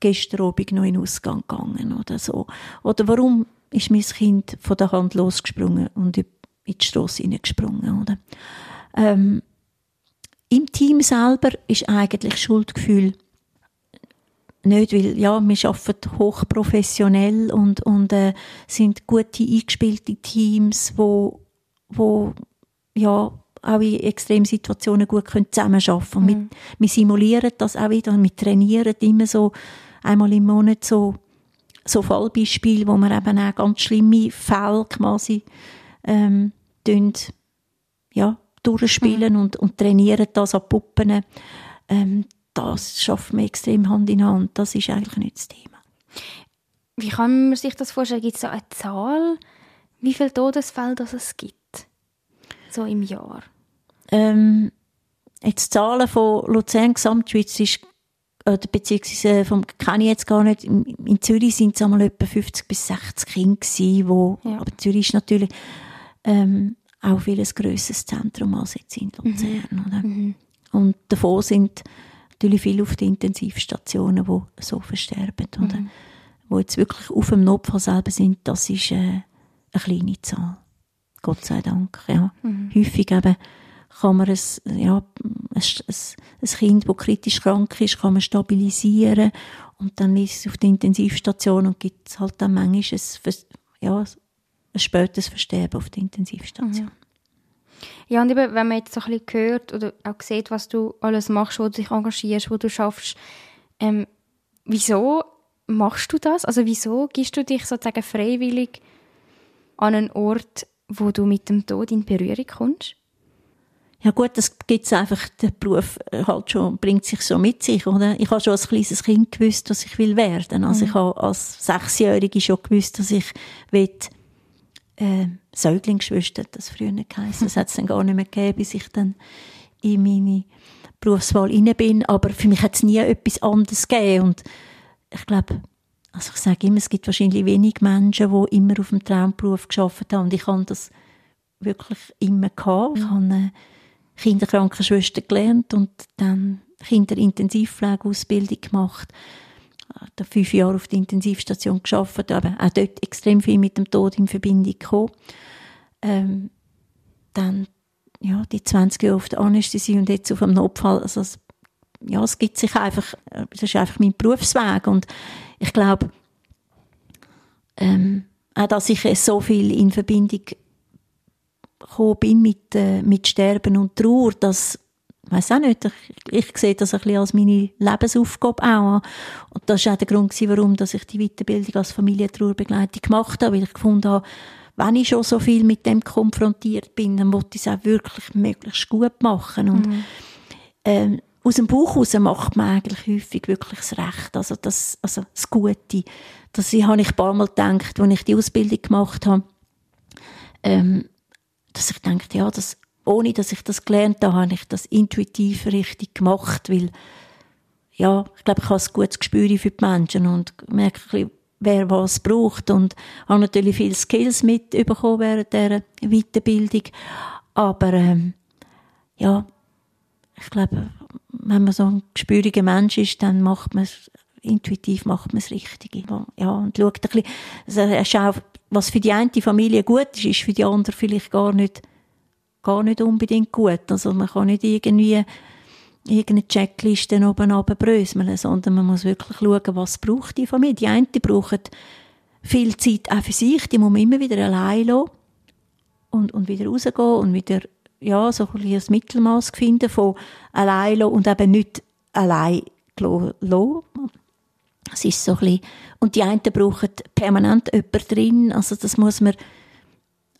[SPEAKER 2] gestern Abend noch in den Ausgang gegangen oder so. Oder warum ist mein Kind von der Hand losgesprungen und in die Strasse hineingesprungen, oder? Ähm, Im Team selber ist eigentlich Schuldgefühl nicht, weil ja, wir arbeiten hochprofessionell und, und äh, sind gute eingespielte Teams, wo, wo ja, auch in Extremsituationen gut können zusammenarbeiten können. Mhm. Wir, wir simulieren das auch wieder und wir trainieren immer so einmal im Monat so, so Fallbeispiele, wo wir eben auch ganz schlimme Fälle quasi ähm, ja, durchspielen mhm. und, und trainieren das an Puppen. Ähm, das schaffen wir extrem Hand in Hand. Das ist eigentlich nicht das Thema.
[SPEAKER 1] Wie kann man sich das vorstellen? Gibt es da eine Zahl, wie viele Todesfälle das es gibt? So im Jahr?
[SPEAKER 2] Ähm, jetzt Zahlen von Luzern Gesamtschweiz ist oder beziehungsweise vom kenne ich jetzt gar nicht. In Zürich sind es einmal etwa 50 bis 60 Kinder gewesen, wo, ja. aber Zürich ist natürlich ähm, auch viel ein grösseres Zentrum als jetzt in Luzern, mhm. oder? Mhm. Und davon sind natürlich viele auf den Intensivstationen, die so versterben, mhm. oder? Wo jetzt wirklich auf dem Notfall selber sind, das ist äh, eine kleine Zahl. Gott sei Dank, ja. Mhm. Häufig eben kann man ein, ja, ein, ein Kind, das kritisch krank ist, kann man stabilisieren und dann ist es auf der Intensivstation und gibt es halt dann manchmal ein, ja, ein spätes Versterben auf der Intensivstation. Mhm.
[SPEAKER 1] Ja, und eben, wenn man jetzt so ein bisschen hört oder auch sieht, was du alles machst, wo du dich engagierst, wo du schaffst, ähm, wieso machst du das? Also wieso gibst du dich sozusagen freiwillig an einen Ort, wo du mit dem Tod in Berührung kommst?
[SPEAKER 2] Ja gut, das gibt's einfach, der Beruf äh, halt schon, bringt sich so mit sich, oder? Ich habe schon als kleines Kind gewusst, was ich will werden. Also mhm. ich habe als Sechsjährige schon gewusst, dass ich will, äh, Säuglingsschwester, das früher geheißen. Das hat es dann gar nicht mehr gegeben, bis ich dann in meine Berufswahl inne bin. Aber für mich hat es nie etwas anderes gegeben. Und ich glaube, also ich sage immer, es gibt wahrscheinlich wenig Menschen, die immer auf dem Traumberuf geschafft haben. Und ich habe das wirklich immer gehabt. Ich habe äh, Kinderkrankenschwester gelernt und dann Kinderintensivpflegeausbildung gemacht. Da fünf Jahre auf der Intensivstation geschafft, aber auch dort extrem viel mit dem Tod in Verbindung gekommen. Ähm, dann ja, die 20 Jahre auf der Anästhesie und jetzt auf dem Notfall. Also es, ja, es gibt sich einfach, das ist einfach mein Berufsweg und ich glaube, ähm, auch dass ich so viel in Verbindung gekommen bin mit, äh, mit Sterben und Trauer, das weiß auch nicht, ich, ich sehe das ein bisschen als meine Lebensaufgabe auch. Und das war auch der Grund, warum dass ich die Weiterbildung als Familientrauerbegleitung gemacht habe, weil ich gefunden habe, wenn ich schon so viel mit dem konfrontiert bin, dann wollte ich es auch wirklich möglichst gut machen. Und mhm. ähm, aus dem Buch heraus macht man eigentlich häufig wirklich das Recht, also das, also das Gute. Das habe ich ein paar Mal gedacht, als ich die Ausbildung gemacht habe. Ähm, dass ich denke, ja, das, ohne dass ich das gelernt habe, habe ich das intuitiv richtig gemacht, weil ja, ich glaube, ich habe ein gutes Gespür für die Menschen und merke wer was braucht und habe natürlich viele Skills mitbekommen während dieser Weiterbildung, aber ähm, ja, ich glaube, wenn man so ein gespüriger Mensch ist, dann macht man es intuitiv macht man es richtig. Ja, und schaut ein bisschen, also schaut, was für die eine Familie gut ist, ist für die andere vielleicht gar nicht, gar nicht unbedingt gut. Also man kann nicht irgendwie irgendeine Checkliste oben runterbröseln, sondern man muss wirklich schauen, was braucht die Familie. Die eine braucht viel Zeit auch für sich, die muss man immer wieder allein lassen und, und wieder rausgehen und wieder ja, so ein, ein Mittelmaß finden von allein und eben nicht allein lassen. Es ist so ein bisschen, und die einen brauchen permanent jemanden drin, also das muss man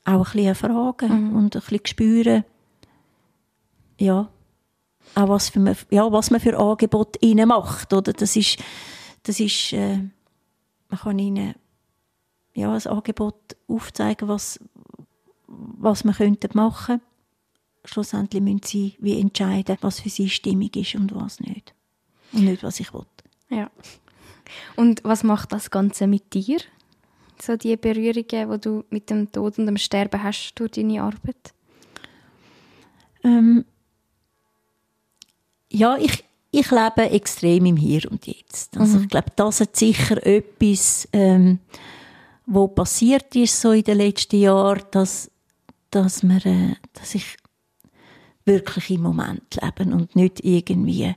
[SPEAKER 2] auch ein bisschen fragen mhm. und ein bisschen spüren, ja, auch was, für man, ja, was man für Angebot ihnen macht, oder? Das ist, das ist, äh, man kann ihnen, ja, ein Angebot aufzeigen, was, was man könnte machen. Schlussendlich müssen sie wie entscheiden, was für sie stimmig ist und was nicht. Und nicht, was ich will.
[SPEAKER 1] Ja. Und was macht das Ganze mit dir? so die Berührungen, die du mit dem Tod und dem Sterben hast durch deine Arbeit?
[SPEAKER 2] Ähm, ja, ich, ich lebe extrem im Hier und Jetzt. Also mhm. ich glaube, das ist sicher etwas, ähm, wo passiert ist so in den letzten Jahren, dass, dass, wir, äh, dass ich wirklich im Moment lebe und nicht irgendwie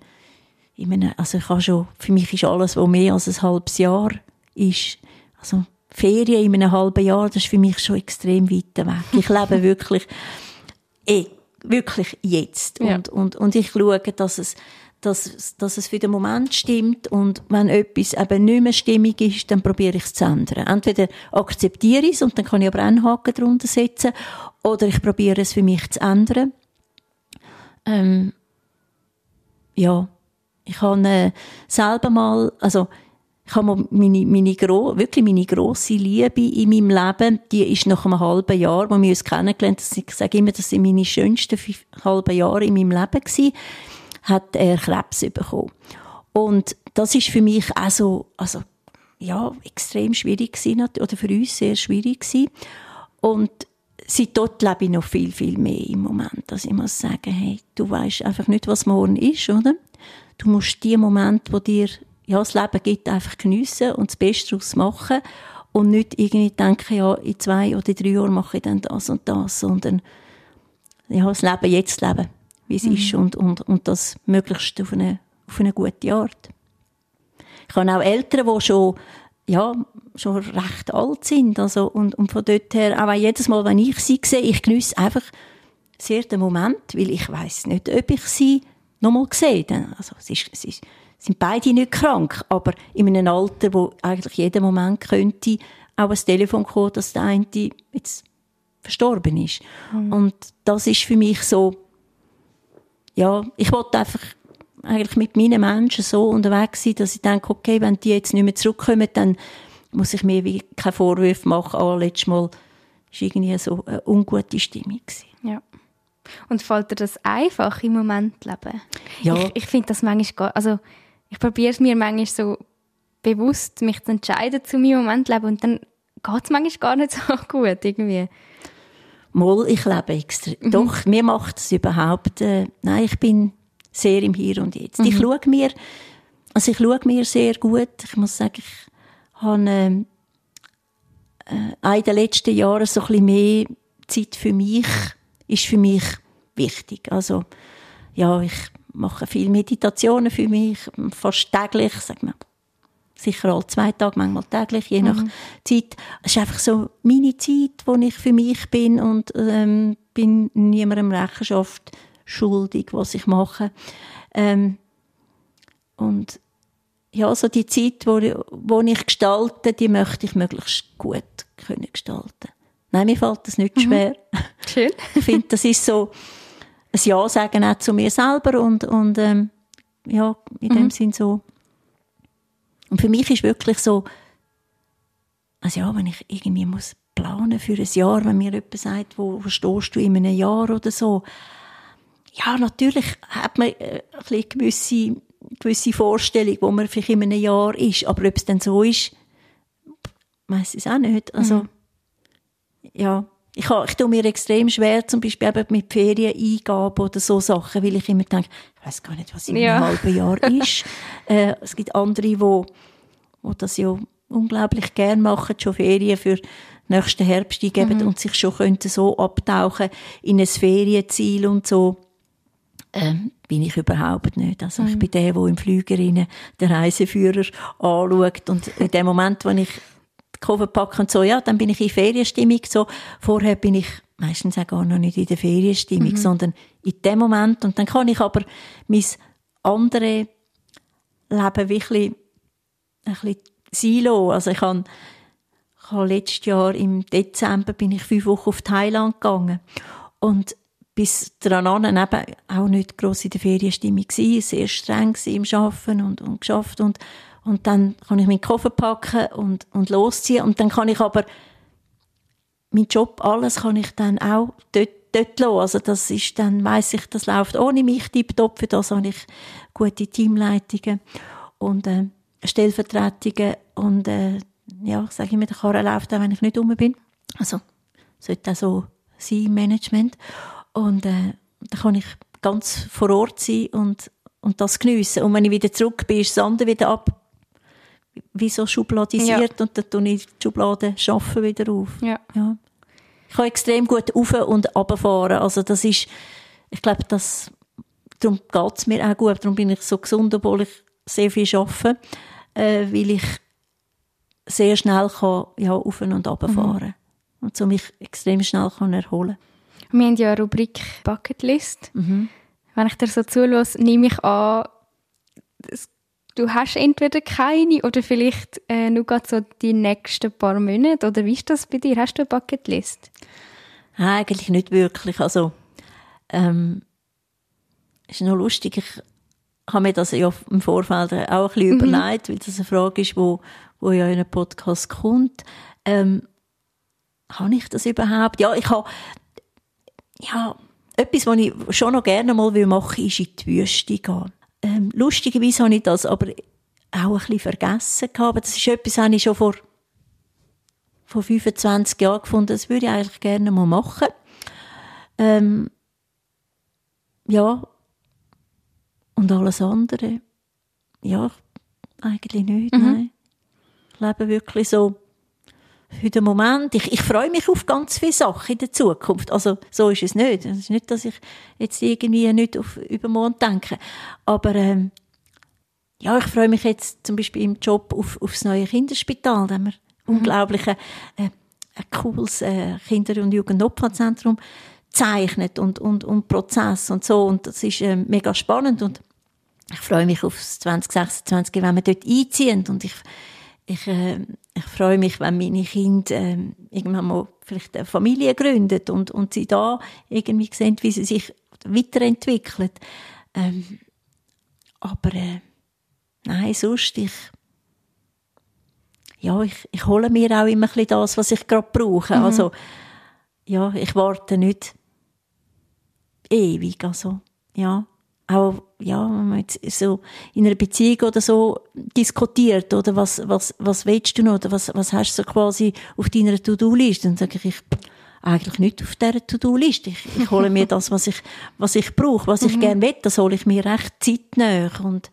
[SPEAKER 2] in einem, also ich habe schon, für mich ist alles, was mehr als ein halbes Jahr ist, also Ferien in einem halben Jahr, das ist für mich schon extrem weit weg. Ich lebe wirklich, eh, wirklich jetzt. Ja. Und, und, und ich schaue, dass es, dass, dass es für den Moment stimmt und wenn etwas eben nicht mehr stimmig ist, dann probiere ich es zu ändern. Entweder akzeptiere ich es und dann kann ich aber einen Haken drunter setzen oder ich probiere es für mich zu ändern. Ähm, ja, ich habe äh, selber mal, also ich habe meine, meine gro wirklich meine grosse Liebe in meinem Leben, die ist nach einem halben Jahr, wo wir uns kennengelernt haben, ich sage immer, das sind meine schönsten halben Jahre in meinem Leben gewesen, hat er Krebs bekommen. Und das ist für mich auch so, also, ja, extrem schwierig gewesen, oder für uns sehr schwierig gewesen. Und seit dort lebe ich noch viel, viel mehr im Moment. Also ich muss sagen, hey, du weißt einfach nicht, was morgen ist, oder? Du musst die Momente, wo dir ja, das Leben gibt, einfach geniessen und das Beste daraus machen und nicht irgendwie denken, ja, in zwei oder drei Jahren mache ich dann das und das, sondern ja, das Leben jetzt leben, wie es mhm. ist und, und, und das möglichst auf eine, auf eine gute Art. Ich habe auch Eltern, die schon, ja, schon recht alt sind, also, und, und von dort her, auch jedes Mal, wenn ich sie sehe, ich genieße einfach sehr den Moment, weil ich weiß nicht, ob ich sie nochmal sehe. Also, es ist, sind beide nicht krank, aber in einem Alter, wo eigentlich jeden Moment könnte auch ein Telefon kommen, dass der eine jetzt verstorben ist. Mhm. Und das ist für mich so, ja, ich wollte einfach eigentlich mit meinen Menschen so unterwegs sein, dass ich denke, okay, wenn die jetzt nicht mehr zurückkommen, dann muss ich mir wie keine Vorwürfe machen, ah, letztes Mal war irgendwie so eine ungute Stimmung.
[SPEAKER 1] Ja. Und fällt dir das einfach im Moment leben?
[SPEAKER 2] Ja.
[SPEAKER 1] Ich, ich finde das manchmal, also ich probiere es mir manchmal so bewusst, mich zu entscheiden zu meinem Moment leben und dann geht es manchmal gar nicht so gut irgendwie.
[SPEAKER 2] Moll, ich lebe extra. Mhm. Doch, mir macht es überhaupt, äh, nein, ich bin sehr im Hier und Jetzt. Mhm. Ich schaue mir, also ich schaue mir sehr gut. Ich muss sagen, ich habe ähm, äh, in den letzten Jahren so ein bisschen mehr Zeit für mich, ist für mich wichtig. Also, ja, ich mache viele Meditationen für mich, fast täglich, sag mal, sicher alle zwei Tage, manchmal täglich, je nach mhm. Zeit. Es ist einfach so meine Zeit, wo ich für mich bin und ähm, bin niemandem Rechenschaft schuldig, was ich mache. Ähm, und ja, so die Zeit, wo, wo ich gestalte, die möchte ich möglichst gut können gestalten. Nein, mir fällt das nicht mhm. schwer.
[SPEAKER 1] Schön.
[SPEAKER 2] ich finde, das ist so, ein Ja sagen auch zu mir selber und, und ähm, ja, in dem mhm. Sinn so. Und für mich ist wirklich so, also ja, wenn ich irgendwie muss planen für ein Jahr, wenn mir jemand sagt, wo, wo stehst du in einem Jahr oder so, ja, natürlich hat man äh, ein gewisse, gewisse Vorstellung, wo man vielleicht in einem Jahr ist, aber ob es dann so ist, weiß ich auch nicht. Also, mhm. ja, ich, habe, ich tue mir extrem schwer, zum Beispiel eben mit Ferieneingaben oder so Sachen, weil ich immer denke, ich weiß gar nicht, was in ja. einem halben Jahr ist. äh, es gibt andere, die wo, wo das ja unglaublich gern machen, schon Ferien für nächsten Herbst eingeben mhm. und sich schon könnten so abtauchen in ein Ferienziel und so. Ähm, bin ich überhaupt nicht. Also mhm. ich bin der, der im Flüger den Reiseführer anschaut und in dem Moment, wo ich Koffer packen und so, ja, dann bin ich in Ferienstimmung. So, vorher bin ich meistens auch gar noch nicht in der Ferienstimmung, mhm. sondern in dem Moment. Und dann kann ich aber mein andere Leben wirklich ein bisschen silo. Also ich habe, ich habe letztes Jahr im Dezember bin ich fünf Wochen auf Thailand gegangen. Und bis daran eben auch nicht gross in der Ferienstimmung gewesen, sehr streng im Arbeiten und, und geschafft und und dann kann ich meinen Koffer packen und, und losziehen. Und dann kann ich aber mein Job, alles kann ich dann auch dort, dort lassen. Also das ist dann, weiss ich, das läuft ohne mich tiptop. Für das habe ich gute Teamleitungen und äh, Stellvertretungen und äh, ja, sage ich mir, der Karren läuft auch, wenn ich nicht rum bin. Also, sollte auch so sein Management. Und äh, dann kann ich ganz vor Ort sein und, und das geniessen. Und wenn ich wieder zurück bin, ist das andere wieder ab, wie so schubladisiert ja. und dann tue ich die Schublade schaffen wieder auf.
[SPEAKER 1] Ja.
[SPEAKER 2] ja. Ich kann extrem gut auf und runterfahren. Also das ist, ich glaube, das, darum geht es mir auch gut. Darum bin ich so gesund, obwohl ich sehr viel arbeite, äh, weil ich sehr schnell kann, ja, auf und runterfahren mhm. und so mich extrem schnell kann erholen
[SPEAKER 1] Wir haben ja eine Rubrik Bucketlist. Mhm. Wenn ich dir so zulasse, nehme ich an, du hast entweder keine oder vielleicht äh, nur gerade so die nächsten paar Monate. Oder wie ist das bei dir? Hast du eine Bucketlist?
[SPEAKER 2] Eigentlich nicht wirklich. Also, ähm, ist noch lustig. Ich habe mir das ja im Vorfeld auch ein bisschen mhm. überlegt, weil das eine Frage ist, wo, wo ja in einem Podcast kommt. Ähm, habe ich das überhaupt? Ja, ich habe, ja, etwas, was ich schon noch gerne mal machen will, ist in die Wüste gehen. Ähm, lustigerweise habe ich das aber auch ein bisschen vergessen gehabt. Das ist etwas, was ich schon vor, vor 25 Jahren gefunden Das würde ich eigentlich gerne mal machen. Ähm, ja, und alles andere, ja, eigentlich nicht, mhm. nein. Ich lebe wirklich so den Moment. Ich, ich freue mich auf ganz viele Sachen in der Zukunft. Also, so ist es nicht. Es ist nicht, dass ich jetzt irgendwie nicht auf übermorgen denke. Aber, ähm, ja, ich freue mich jetzt zum Beispiel im Job auf, auf das neue Kinderspital. Da haben wir mhm. unglaublich äh, ein cooles äh, Kinder- und Jugendnotfallzentrum zeichnet und, und, und Prozess und so. Und das ist äh, mega spannend und ich freue mich auf 2026, wenn wir dort einziehen und ich, ich, äh, ich freue mich, wenn meine Kinder äh, irgendwann mal vielleicht eine Familie gründen und, und sie da irgendwie sehen, wie sie sich weiterentwickeln. Ähm, aber äh, nein, sonst, ich, ja, ich, ich hole mir auch immer ein bisschen das, was ich gerade brauche. Mhm. Also, ja, ich warte nicht ewig. Also, ja, auch, ja, wenn man jetzt so in einer Beziehung oder so diskutiert, oder was, was, was willst du noch, oder was, was hast du so quasi auf deiner To-Do-Liste? Dann sage ich, ich, eigentlich nicht auf dieser To-Do-Liste. Ich, ich hole mir das, was ich, was ich brauche, was ich mhm. gerne will, das hole ich mir recht zeitnah und,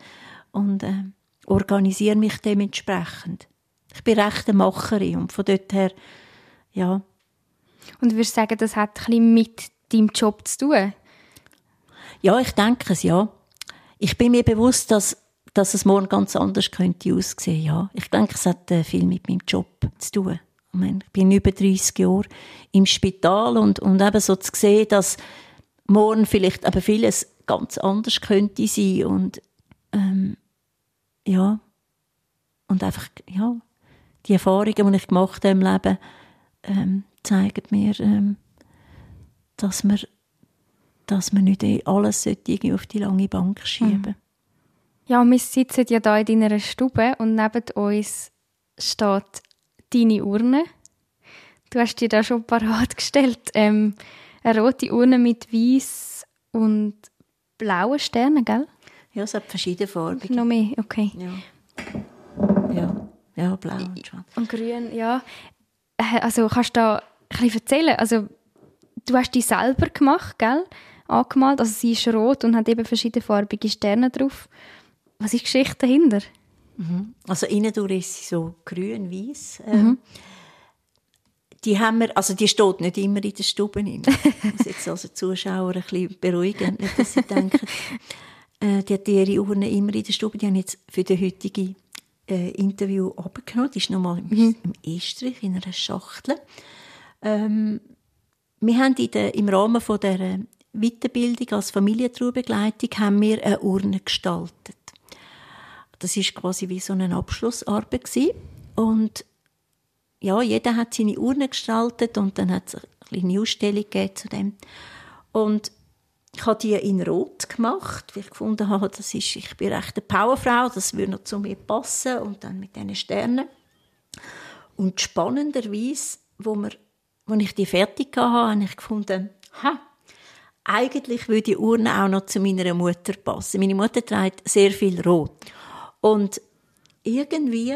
[SPEAKER 2] und, äh, organisiere mich dementsprechend. Ich bin recht eine Macherin und von dort her, ja.
[SPEAKER 1] Und würdest sagen, das hat ein bisschen mit deinem Job zu tun?
[SPEAKER 2] Ja, ich denke es, ja. Ich bin mir bewusst, dass, dass es morgen ganz anders könnte aussehen, ja. Ich denke, es hat äh, viel mit meinem Job zu tun. Ich, meine, ich bin über 30 Jahre im Spital und, und eben so zu sehen, dass morgen vielleicht aber vieles ganz anders könnte sein und ähm, ja und einfach ja die Erfahrungen, die ich gemacht habe im Leben, ähm, zeigen mir, ähm, dass man dass man nicht eh alles irgendwie auf die lange Bank schieben mhm.
[SPEAKER 1] Ja, wir sitzen ja hier in deiner Stube und neben uns steht deine Urne. Du hast dir da schon parat gestellt. Ähm, eine rote Urne mit weiß und blauen Sternen, gell?
[SPEAKER 2] Ja, es hat verschiedene Farben.
[SPEAKER 1] Noch mehr, okay.
[SPEAKER 2] Ja, ja, ja blau und schwarz.
[SPEAKER 1] Und grün, ja. Äh, also kannst du da ein bisschen erzählen? Also, du hast die selber gemacht, gell? Angemalt. Also sie ist rot und hat eben verschiedene farbige Sterne drauf. Was ist die Geschichte dahinter?
[SPEAKER 2] Mhm. Also innen durch ist sie so grün weiß. Ähm, mhm. Die haben wir, also die steht nicht immer in der Stube. Ich muss jetzt also die Zuschauer ein bisschen beruhigen, nicht, dass sie denken, äh, die hat ihre Urne immer in der Stube. Die haben jetzt für das heutige äh, Interview abgenommen. Die ist nochmal mhm. im Estrich in einer Schachtel. Ähm, wir haben in der, im Rahmen von der Weiterbildung als Familientraubegleitung haben wir eine Urne gestaltet. Das ist quasi wie so eine Abschlussarbeit gewesen. und ja, jeder hat seine Urne gestaltet und dann hat es eine kleine Ausstellung zu dem. Und ich habe die in Rot gemacht, weil ich gefunden habe, das ist, ich bin recht eine Powerfrau, das würde noch zu mir passen und dann mit diesen Sternen. Und spannenderweise, wo, wir, wo ich die fertig hatte, habe ich gefunden, ha, eigentlich würde die Urne auch noch zu meiner Mutter passen. Meine Mutter trägt sehr viel Rot. Und irgendwie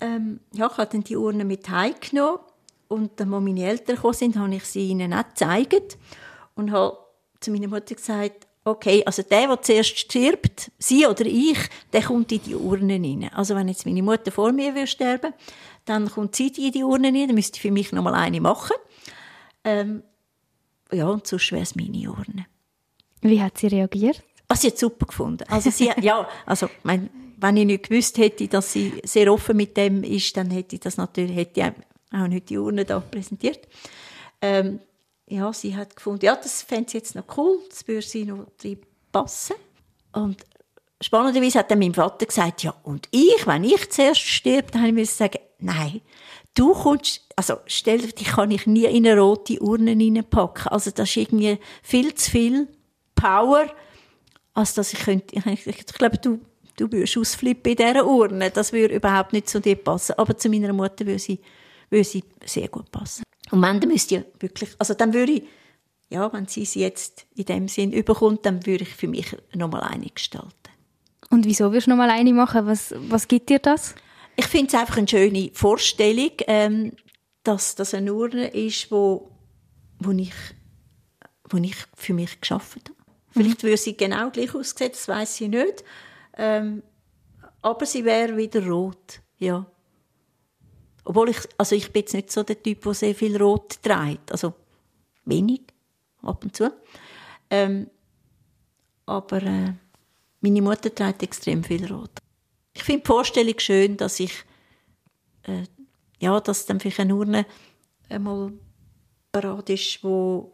[SPEAKER 2] ähm, ja, ich habe dann die Urne mit heimgenommen und dann, als meine Eltern gekommen sind, habe ich sie ihnen auch gezeigt und habe zu meiner Mutter gesagt, okay, also der, der zuerst stirbt, sie oder ich, der kommt in die Urne rein. Also wenn jetzt meine Mutter vor mir will sterben, dann kommt sie in die Urne rein, dann müsste ich für mich noch mal eine machen. Ähm, ja, und sonst wäre es meine Urne.
[SPEAKER 1] Wie hat sie reagiert?
[SPEAKER 2] Was sie hat super gefunden. Also sie, ja, also mein, wenn ich nicht gewusst hätte, dass sie sehr offen mit dem ist, dann hätte ich das natürlich, hätte ich auch nicht die Urne da präsentiert. Ähm, ja, sie hat gefunden, ja, das fände sie jetzt noch cool, das würde sie noch drin passen. Und spannenderweise hat dann mein Vater gesagt, ja, und ich, wenn ich zuerst stirb, dann habe ich sagen, nein, du kommst, also stell dir, dich kann ich nie in eine rote Urne reinpacken. Also das ist irgendwie viel zu viel Power, als dass ich könnte, ich, ich glaube, du, du würdest ausflippen in dieser Urne. Das würde überhaupt nicht zu dir passen. Aber zu meiner Mutter würde sie, würde sie sehr gut passen. Und wenn, dann müsste ich wirklich, also dann würde ich, ja, wenn sie sie jetzt in dem Sinn überkommt, dann würde ich für mich nochmal eine gestalten.
[SPEAKER 1] Und wieso würdest du nochmal eine machen? Was, was gibt dir das?
[SPEAKER 2] Ich finde es einfach eine schöne Vorstellung, ähm, dass das eine Urne ist, wo, wo, ich, wo ich für mich geschaffen habe. Vielleicht würde sie genau gleich aussehen, das weiß ich nicht. Ähm, aber sie wäre wieder rot, ja. Obwohl ich, also ich bin jetzt nicht so der Typ, der sehr viel Rot trägt. Also wenig, ab und zu. Ähm, aber äh, meine Mutter trägt extrem viel Rot. Ich finde die Vorstellung schön, dass ich, äh, ja, dass dann vielleicht eine Urne einmal parat ist, wo,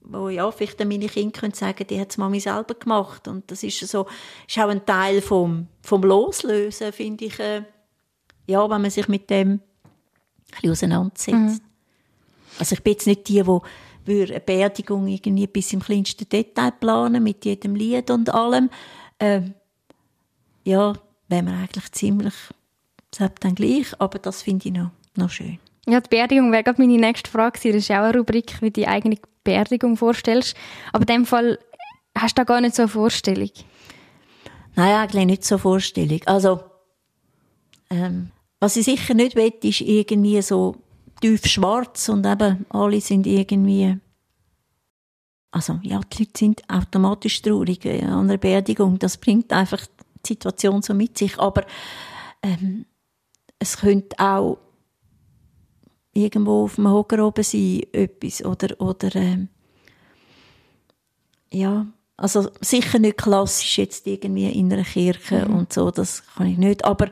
[SPEAKER 2] wo ja, vielleicht dann meine Kinder können sagen, die hat es Mami selber gemacht. Und das ist so, ist auch ein Teil vom, vom Loslösen, finde ich, äh, ja, wenn man sich mit dem bisschen auseinandersetzt. Mhm. Also ich bin jetzt nicht die, die eine Beerdigung irgendwie bis im kleinsten Detail planen, mit jedem Lied und allem. Ähm, ja, wäre mir eigentlich ziemlich selbst dann gleich, aber das finde ich noch, noch schön.
[SPEAKER 1] Ja, die Beerdigung wäre gerade meine nächste Frage. Das ist auch eine Rubrik, wie du die eigene Beerdigung vorstellst. Aber in dem Fall hast du da gar nicht so eine Vorstellung?
[SPEAKER 2] Nein, eigentlich nicht so eine Vorstellung. Also, ähm, was ich sicher nicht will, ist irgendwie so tief schwarz und eben alle sind irgendwie also ja, die Leute sind automatisch traurig an einer Beerdigung. Das bringt einfach die Situation so mit sich. Aber ähm, es könnte auch irgendwo auf dem Hocker oben sein, etwas. Oder, oder ähm, ja, also sicher nicht klassisch jetzt irgendwie in einer Kirche mhm. und so, das kann ich nicht. Aber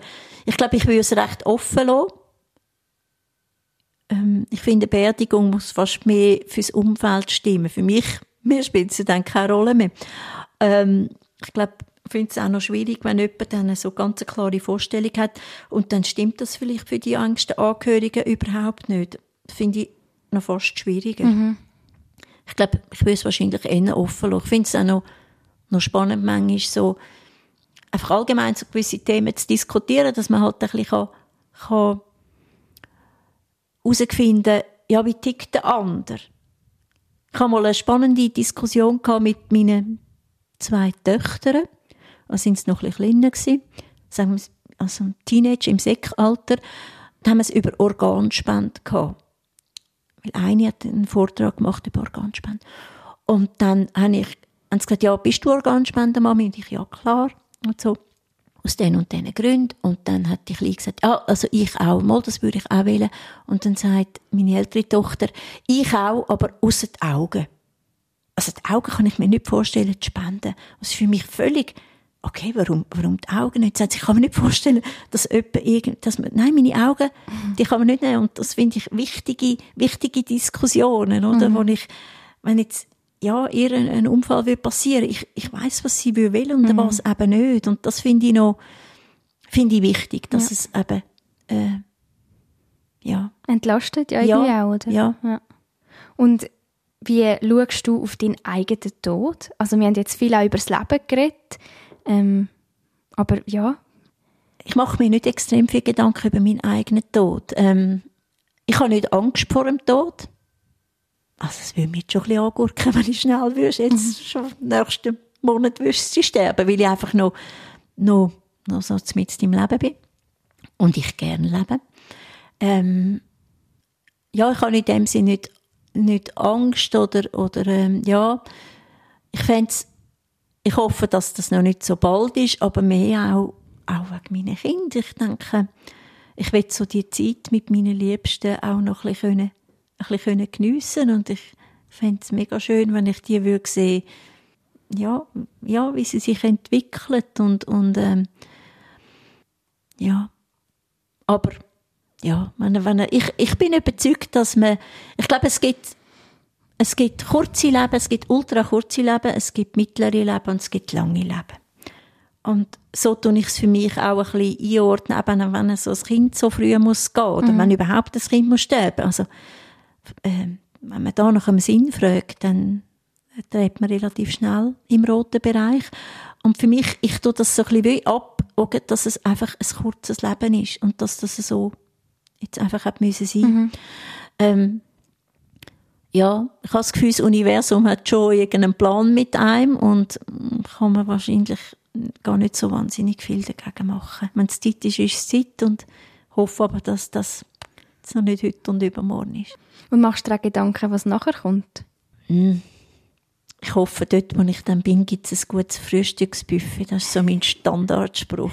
[SPEAKER 2] ich glaube, ich würde es recht offen lassen. Ähm, ich finde, Beerdigung muss fast mehr fürs Umfeld stimmen. Für mich, mir spielt es dann keine Rolle mehr. Ähm, ich glaube, finde es auch noch schwierig, wenn jemand dann so ganz eine klare Vorstellung hat und dann stimmt das vielleicht für die engsten Angehörigen überhaupt nicht. Das finde ich noch fast schwieriger. Mhm. Ich glaube, ich würde es wahrscheinlich eher offen lassen. Ich finde es auch noch, noch spannend, manchmal so einfach allgemein so gewisse Themen zu diskutieren, dass man halt ein bisschen kann, kann herausfinden ja, wie tickt der andere. Ich hatte mal eine spannende Diskussion mit meinen zwei Töchtern, da sind sie noch ein bisschen kleiner gewesen, sagen wir, also Teenager im Säckalter, da haben wir es über Organspende gehabt. Weil eine hat einen Vortrag gemacht über Organspende. Und dann habe ich, haben sie gesagt, ja, bist du Organspende, Mami? Und ich, ja, klar und so. Aus den und diesen Gründen. Und dann hat die Kleine gesagt, ah, also ich auch, mal, das würde ich auch wählen. Und dann sagt meine ältere Tochter, ich auch, aber außer die Augen. Also die Augen kann ich mir nicht vorstellen zu spenden. Das ist für mich völlig, okay, warum, warum die Augen nicht? Ich kann mir nicht vorstellen, dass jemand irgend, dass man, nein, meine Augen, die kann man nicht nehmen. Und das finde ich wichtige, wichtige Diskussionen, oder? Mhm. Wo ich, wenn jetzt, ja, ihr ein, ein Unfall will passieren, ich, ich weiß, was sie will und mhm. was eben nicht. Und das finde ich noch, finde ich wichtig, dass ja. es eben, äh, ja.
[SPEAKER 1] Entlastet ja, ja. auch, oder?
[SPEAKER 2] Ja. ja.
[SPEAKER 1] Und wie schaust du auf deinen eigenen Tod? Also wir haben jetzt viel auch über das Leben geredet, ähm, aber ja.
[SPEAKER 2] Ich mache mir nicht extrem viel Gedanken über meinen eigenen Tod. Ähm, ich habe nicht Angst vor dem Tod. Also es würde mich schon ein bisschen angurken, wenn ich schnell würde, jetzt mhm. schon nächsten Monat würde sie sterben, weil ich einfach noch, noch, noch so mit im Leben bin. und ich gerne lebe. Ähm, ja, ich habe in dem Sinne nicht, nicht Angst oder, oder ähm, ja, ich fände ich hoffe, dass das noch nicht so bald ist, aber mehr auch, auch wegen meiner Kinder. Ich denke, ich will so die Zeit mit meinen Liebsten auch noch ein bisschen, ein bisschen geniessen. Und ich fände es mega schön, wenn ich die würde sehen, ja, ja, wie sie sich entwickelt und, und ähm, ja, aber ja, wenn, wenn, ich, ich bin überzeugt, dass man, ich glaube, es gibt es gibt kurze Leben, es gibt ultra kurze Leben, es gibt mittlere Leben und es gibt lange Leben. Und so tue ich es für mich auch ein bisschen einordnen, eben wenn so ein Kind so früh muss gehen oder mhm. wenn überhaupt das Kind muss sterben. Also, äh, wenn man da nach einem Sinn fragt, dann dreht man relativ schnell im roten Bereich. Und für mich, ich tue das so ein bisschen ab, dass es einfach ein kurzes Leben ist und dass das so jetzt einfach hat müssen sein. Mhm. Ähm, ja, ich habe das Gefühl, das Universum hat schon irgendeinen Plan mit einem und kann man wahrscheinlich gar nicht so wahnsinnig viel dagegen machen. Wenn es Zeit ist, ist es Zeit und hoffe aber, dass das noch nicht heute und übermorgen ist.
[SPEAKER 1] Und machst du dir Gedanken, was nachher kommt?
[SPEAKER 2] Mm. Ich hoffe, dort, wo ich dann bin, gibt es ein gutes Frühstücksbuffet. Das ist so mein Standardspruch.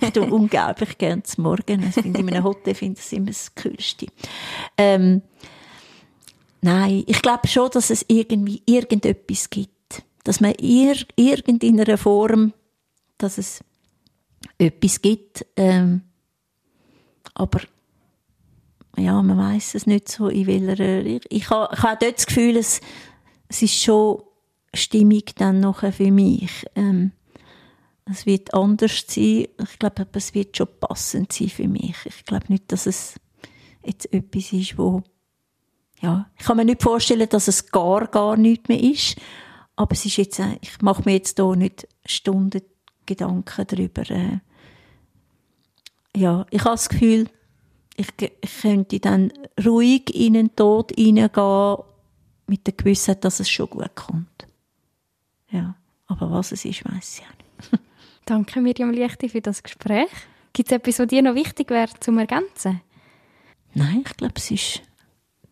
[SPEAKER 2] ich tue unglaublich gerne zum Morgen. Also in einem Hotel finde ich es immer das Kühlste. Ähm, Nein, ich glaube schon, dass es irgendwie irgendetwas gibt. Dass man ir irgendeiner Form, dass es etwas gibt. Ähm, aber ja, man weiß es nicht so, in welcher ich, ich habe ha dort das Gefühl, es, es ist schon stimmig dann nachher für mich. Ähm, es wird anders sein. Ich glaube, es wird schon passend sein für mich. Ich glaube nicht, dass es jetzt etwas ist, wo ja, ich kann mir nicht vorstellen, dass es gar, gar nichts mehr ist. Aber es ist jetzt, äh, ich mache mir jetzt hier nicht Stunden Gedanken darüber. Äh, ja, ich habe das Gefühl, ich, ich könnte dann ruhig in den Tod hineingehen, mit der Gewissheit, dass es schon gut kommt. Ja, aber was es ist, weiß ich auch nicht.
[SPEAKER 1] Danke Miriam Lichte für das Gespräch. Gibt es etwas, was dir noch wichtig wäre zum Ergänzen?
[SPEAKER 2] Nein, ich glaube, es ist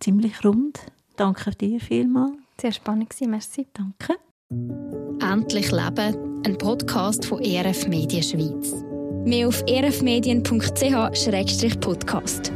[SPEAKER 2] ziemlich rund. Danke dir vielmals.
[SPEAKER 1] Sehr spannend gewesen, merci.
[SPEAKER 2] Danke.
[SPEAKER 3] Endlich Leben, ein Podcast von ERF Medien Schweiz. Mehr auf erfmedien.ch-podcast.